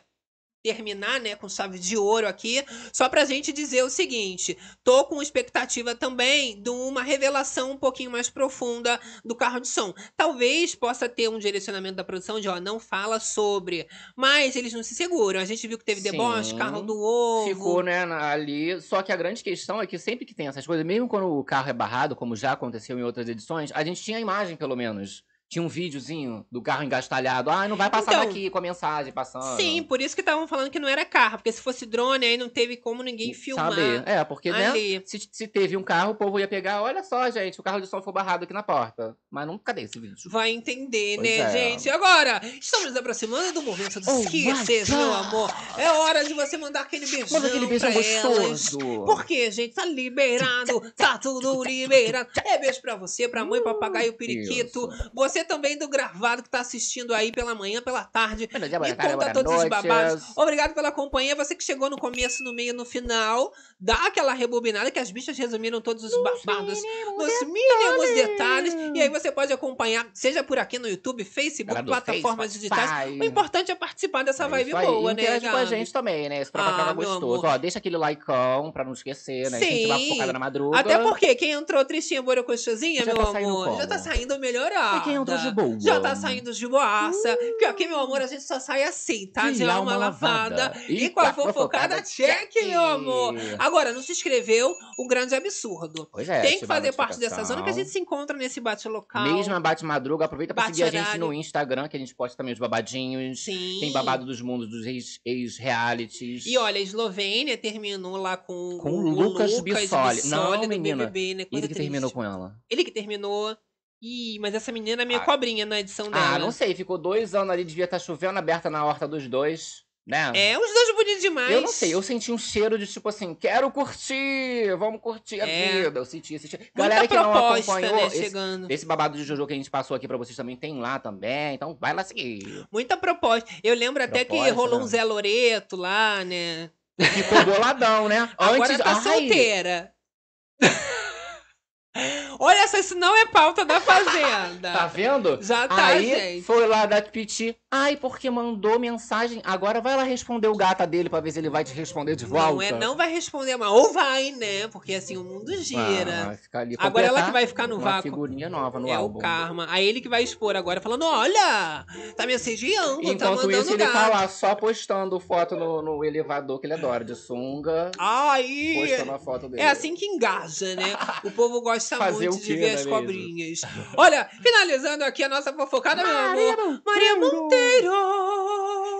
terminar, né, com chave de ouro aqui, só pra gente dizer o seguinte: tô com expectativa também de uma revelação um pouquinho mais profunda do carro de som. Talvez possa ter um direcionamento da produção de, ó, não fala sobre, mas eles não se seguram. A gente viu que teve Sim. deboche, carro do ovo. Ficou, né, ali. Só que a grande questão é que sempre que tem essas coisas, mesmo quando o carro é barrado, como já aconteceu em outras edições, a gente tinha a imagem, pelo menos. Tinha um videozinho do carro engastalhado. Ah, não vai passar Então, daqui com a mensagem passando. Sim, por isso que estavam falando que não era carro, porque se fosse drone, aí não teve como ninguém filmar. Saber. É, porque, né? Se, se teve um carro, o povo ia pegar, olha só, gente, o carro de som foi barrado aqui na porta. Mas não, cadê esse vídeo? Vai entender, Pois né, é. gente? Agora, estamos nos aproximando do momento dos Oh, kisses, meu amor. É hora de você mandar aquele beijão Manda aquele beijão elas. gostoso. Por quê, gente? Tá liberado, tá tudo liberado. É beijo pra você, pra mãe, papagaio, periquito. Isso. Você também do gravado que tá assistindo aí pela manhã, pela tarde. Bom dia, boa tarde, conta todos os noite. babados. Obrigado pela companhia. Você que chegou no começo, no meio, no final. Dá aquela rebobinada que as bichas resumiram todos os babados nos mínimos detalhes. E aí você pode acompanhar, seja por aqui no YouTube, Facebook, do plataformas Face, digitais. O importante é participar dessa É vibe boa, E né, interage com a gente também, né? Esse programa Ah, gostoso. amor. Ó, deixa aquele likeão pra não esquecer, né? A gente vai Sim. focada na madruga. Até porque quem entrou tristinha, borocochosinha, meu tá saindo amor, já tá saindo melhorada. E quem entrou de boa? Já tá saindo de boaça. Porque aqui, meu amor, a gente só sai assim, tá? De, alma lavada. E, com a fofocada check, meu amor. Agora, não se inscreveu, o grande absurdo. Pois é, Tem que fazer parte dessa zona que a gente se encontra nesse bate local. Mesma Bate Madruga, aproveita pra Bate seguir a gente no Instagram, que a gente posta também os babadinhos. Sim. Tem babado dos mundos dos ex- ex-realities. E olha, a Eslovênia terminou lá com, Com o Lucas Bissoli. Não, do menina. BBB, né? Ele que terminou triste. com ela. Ele que terminou. Ih, mas essa menina é meio Ah. cobrinha na edição dela. Ah, não sei, ficou dois anos ali, devia estar chovendo aberta na horta dos dois, né? É, os dois bonitos demais. Eu não sei, eu senti um cheiro de tipo assim, quero curtir, vamos curtir a É. vida. Eu senti esse cheiro. Muita Galera que não proposta, acompanhou, né, esse, esse babado de Jojo que a gente passou aqui pra vocês também tem lá também, então vai lá seguir. Muita proposta. Eu lembro até que Proposta, rolou né? um Zé Loreto lá, né? Ficou boladão, né? Agora Antes, tá Ai, solteira. Olha Essa, isso não é pauta da Fazenda. Tá vendo? Já tá, Aí gente. foi lá da Piti. Ai, porque mandou mensagem. Agora vai lá responder o gata dele pra ver se ele vai te responder de volta. Não é, não vai responder, mas ou vai, né? Porque assim o mundo Ah, gira. vai ficar ali Agora ela que vai ficar no uma vácuo. figurinha nova no é álbum. o karma. Aí ele que vai expor agora, falando: olha, tá me assediando, tá Enquanto mandando isso, ele gato. tá lá só postando foto no, no elevador que ele adora, de sunga. Aí. Postando a foto dele. É assim que engaja, né? O povo gosta muito o de quê, ver não as é mesmo? cobrinhas. Olha, finalizando aqui a nossa fofocada, meu amor. Maria Monteiro!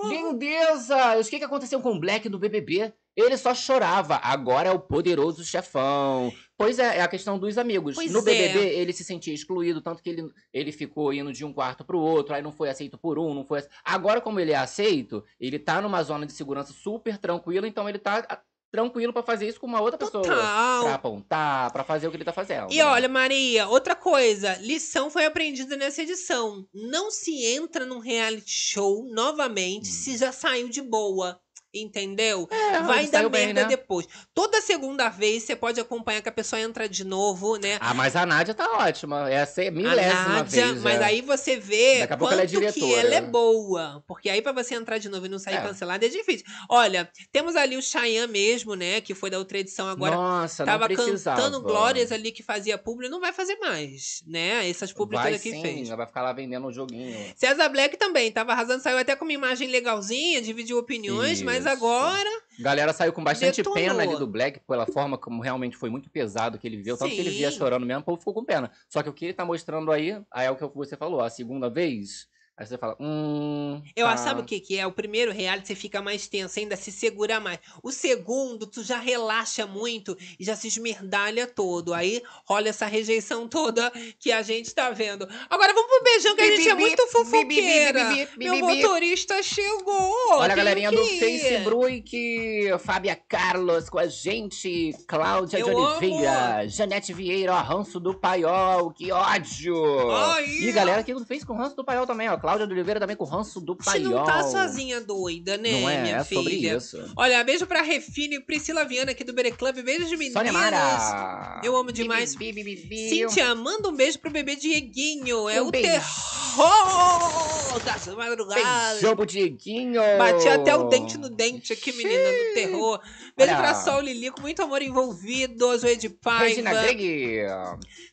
Lindeza! O que, que aconteceu com o Black no BBB? Ele só chorava. Agora é o poderoso chefão. Pois é, é a questão dos amigos. Pois no é. BBB, ele se sentia excluído, tanto que ele, ele ficou indo de um quarto pro outro, aí não foi aceito por um, não foi Agora, como ele é aceito, ele tá numa zona de segurança super tranquila, então ele tá tranquilo pra fazer isso com uma outra pessoa. Pra Total. apontar, pra fazer o que ele tá fazendo. E olha, Maria, outra coisa, lição foi aprendida nessa edição. Não se entra num reality show novamente se já saiu de boa. Entendeu? É, Vai dar saiu bem, merda né? depois. Toda segunda vez você pode acompanhar que a pessoa entra de novo, né? Ah, mas a Nádia tá ótima. Essa é a a milésima Nádia, vez. mas é. aí você vê Daqui a pouco ela é quanto que ela é boa. Porque aí pra você entrar de novo e não sair É. cancelada é difícil. Olha, temos ali o Cheyenne mesmo, né? Que foi da outra edição agora. Nossa, Tava cantando glórias ali que fazia publi, não vai fazer mais, né? Essas todas que sim, fez. vai ficar lá vendendo o joguinho. César Black também, tava arrasando, saiu até com uma imagem legalzinha, dividiu opiniões, mas Isso. agora Galera saiu com bastante Detonou. pena ali do Black, pela forma como realmente foi muito pesado que ele viveu. Tanto que ele via chorando mesmo, o povo ficou com pena. Só que o que ele tá mostrando aí, aí é o que você falou, a segunda vez, aí você fala, hum. Eu tá. acho, sabe o que que é? O primeiro reality você fica mais tenso, ainda se segura mais. O segundo, tu já relaxa muito e já se esmerdalha todo. Aí rola essa rejeição toda que a gente tá vendo. Agora vamos pro beijão, que a gente é muito fofoqueira. Meu motorista chegou. Olha a galerinha que do. Facebook, Fábia Carlos com a gente, Cláudia de Eu Oliveira, Janete Vieira, ó, Ranço do Paiol, que ódio! Ai. E galera aqui do Face com Ranço do Paiol também, ó, Cláudia de Oliveira também com Ranço do Você Paiol. não tá sozinha doida, né, Não é, minha é filha? sobre isso. Olha, beijo pra Refine e Priscila Viana aqui do Bere Club. Beijo de meninas. Sônia Mara. Eu amo demais. Bi, bi, bi, bi. Cíntia, manda um beijo pro bebê Dieguinho. É Um o beijo. terror das madrugadas. Beijão pro Dieguinho. Bati até o dente no dente aqui, menina, do terror. Beijo Olha. pra Sol Lili, com muito amor envolvido. Zoe de Paiva. Regina Greg.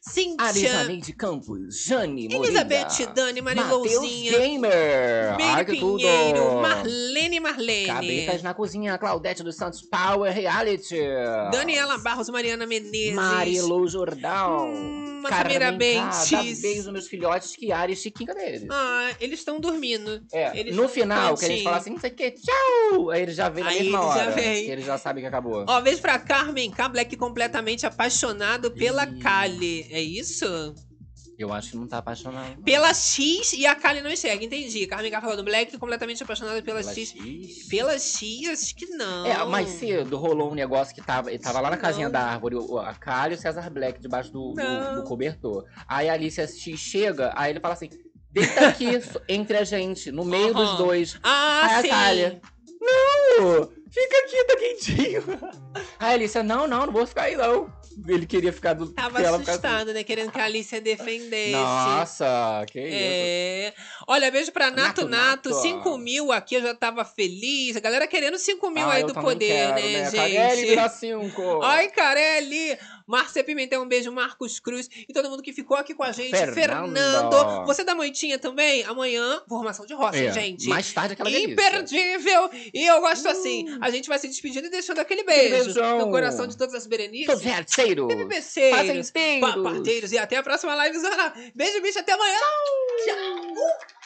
Cíntia. Arisa Neide Campos. Jane Moreira. Elizabeth, Dani, Matheus Gamer. Baby que tudo. Pinheiro. Marlene Marlene. Cabritas na cozinha. Claudete dos Santos Power Reality. Daniela Barros, Mariana Menezes. Marilu Jordão. Hum, Carmen Bentes. beijo meus filhotes, Kiara e Chiquinha deles. Ah, eles estão dormindo. É, eles no final, que a gente fala assim, não sei o que, tchau! Aí ele já vem na Aí mesma hora. vem. Que ele já sabe que acabou. Ó, beijo pra Carmen K. Black completamente apaixonado pela Ih. Kali. É isso? Eu acho que não tá apaixonado. não. Pela X e a Kali não enxerga, entendi. Carmen K. falando Black completamente apaixonada pela, Pela X. X. Pela X, acho que não. É, mais cedo rolou um negócio que tava, tava lá na casinha Não. da árvore, a Kali e o César Black debaixo do, do, do cobertor. Aí a Alicia X chega, aí ele fala assim: deita aqui entre a gente, no meio dos dois. Ah, Aí a sim. Kali, Não! Fica aqui, tá quentinho. Aí a Alicia, não, não, não vou ficar aí não. Ele queria ficar do. Tava que ela assustado, né? Querendo que a Alicia defendesse. Nossa, que isso. É. Olha, beijo pra Nato Nato, Nato. Nato. 5 mil aqui, eu já tava feliz. A galera querendo 5 mil Ah, aí do poder, quero, né, Carelli gente? vira cinco. Ai, Carelli! Márcia Pimentel, um beijo. Marcos Cruz e todo mundo que ficou aqui com a gente. Fernando. Fernando. Você da Moitinha também? Amanhã, formação de rocha, É, gente. Mais tarde aquela delícia. Imperdível! E eu gosto assim. A gente vai se despedindo e deixando aquele beijo beijão. no coração de todas as Berenices. Todos arteiros. BBBceiros, Fazendeiros. papateiros e até a próxima livezona. Beijo, bicho, até amanhã. Tchau.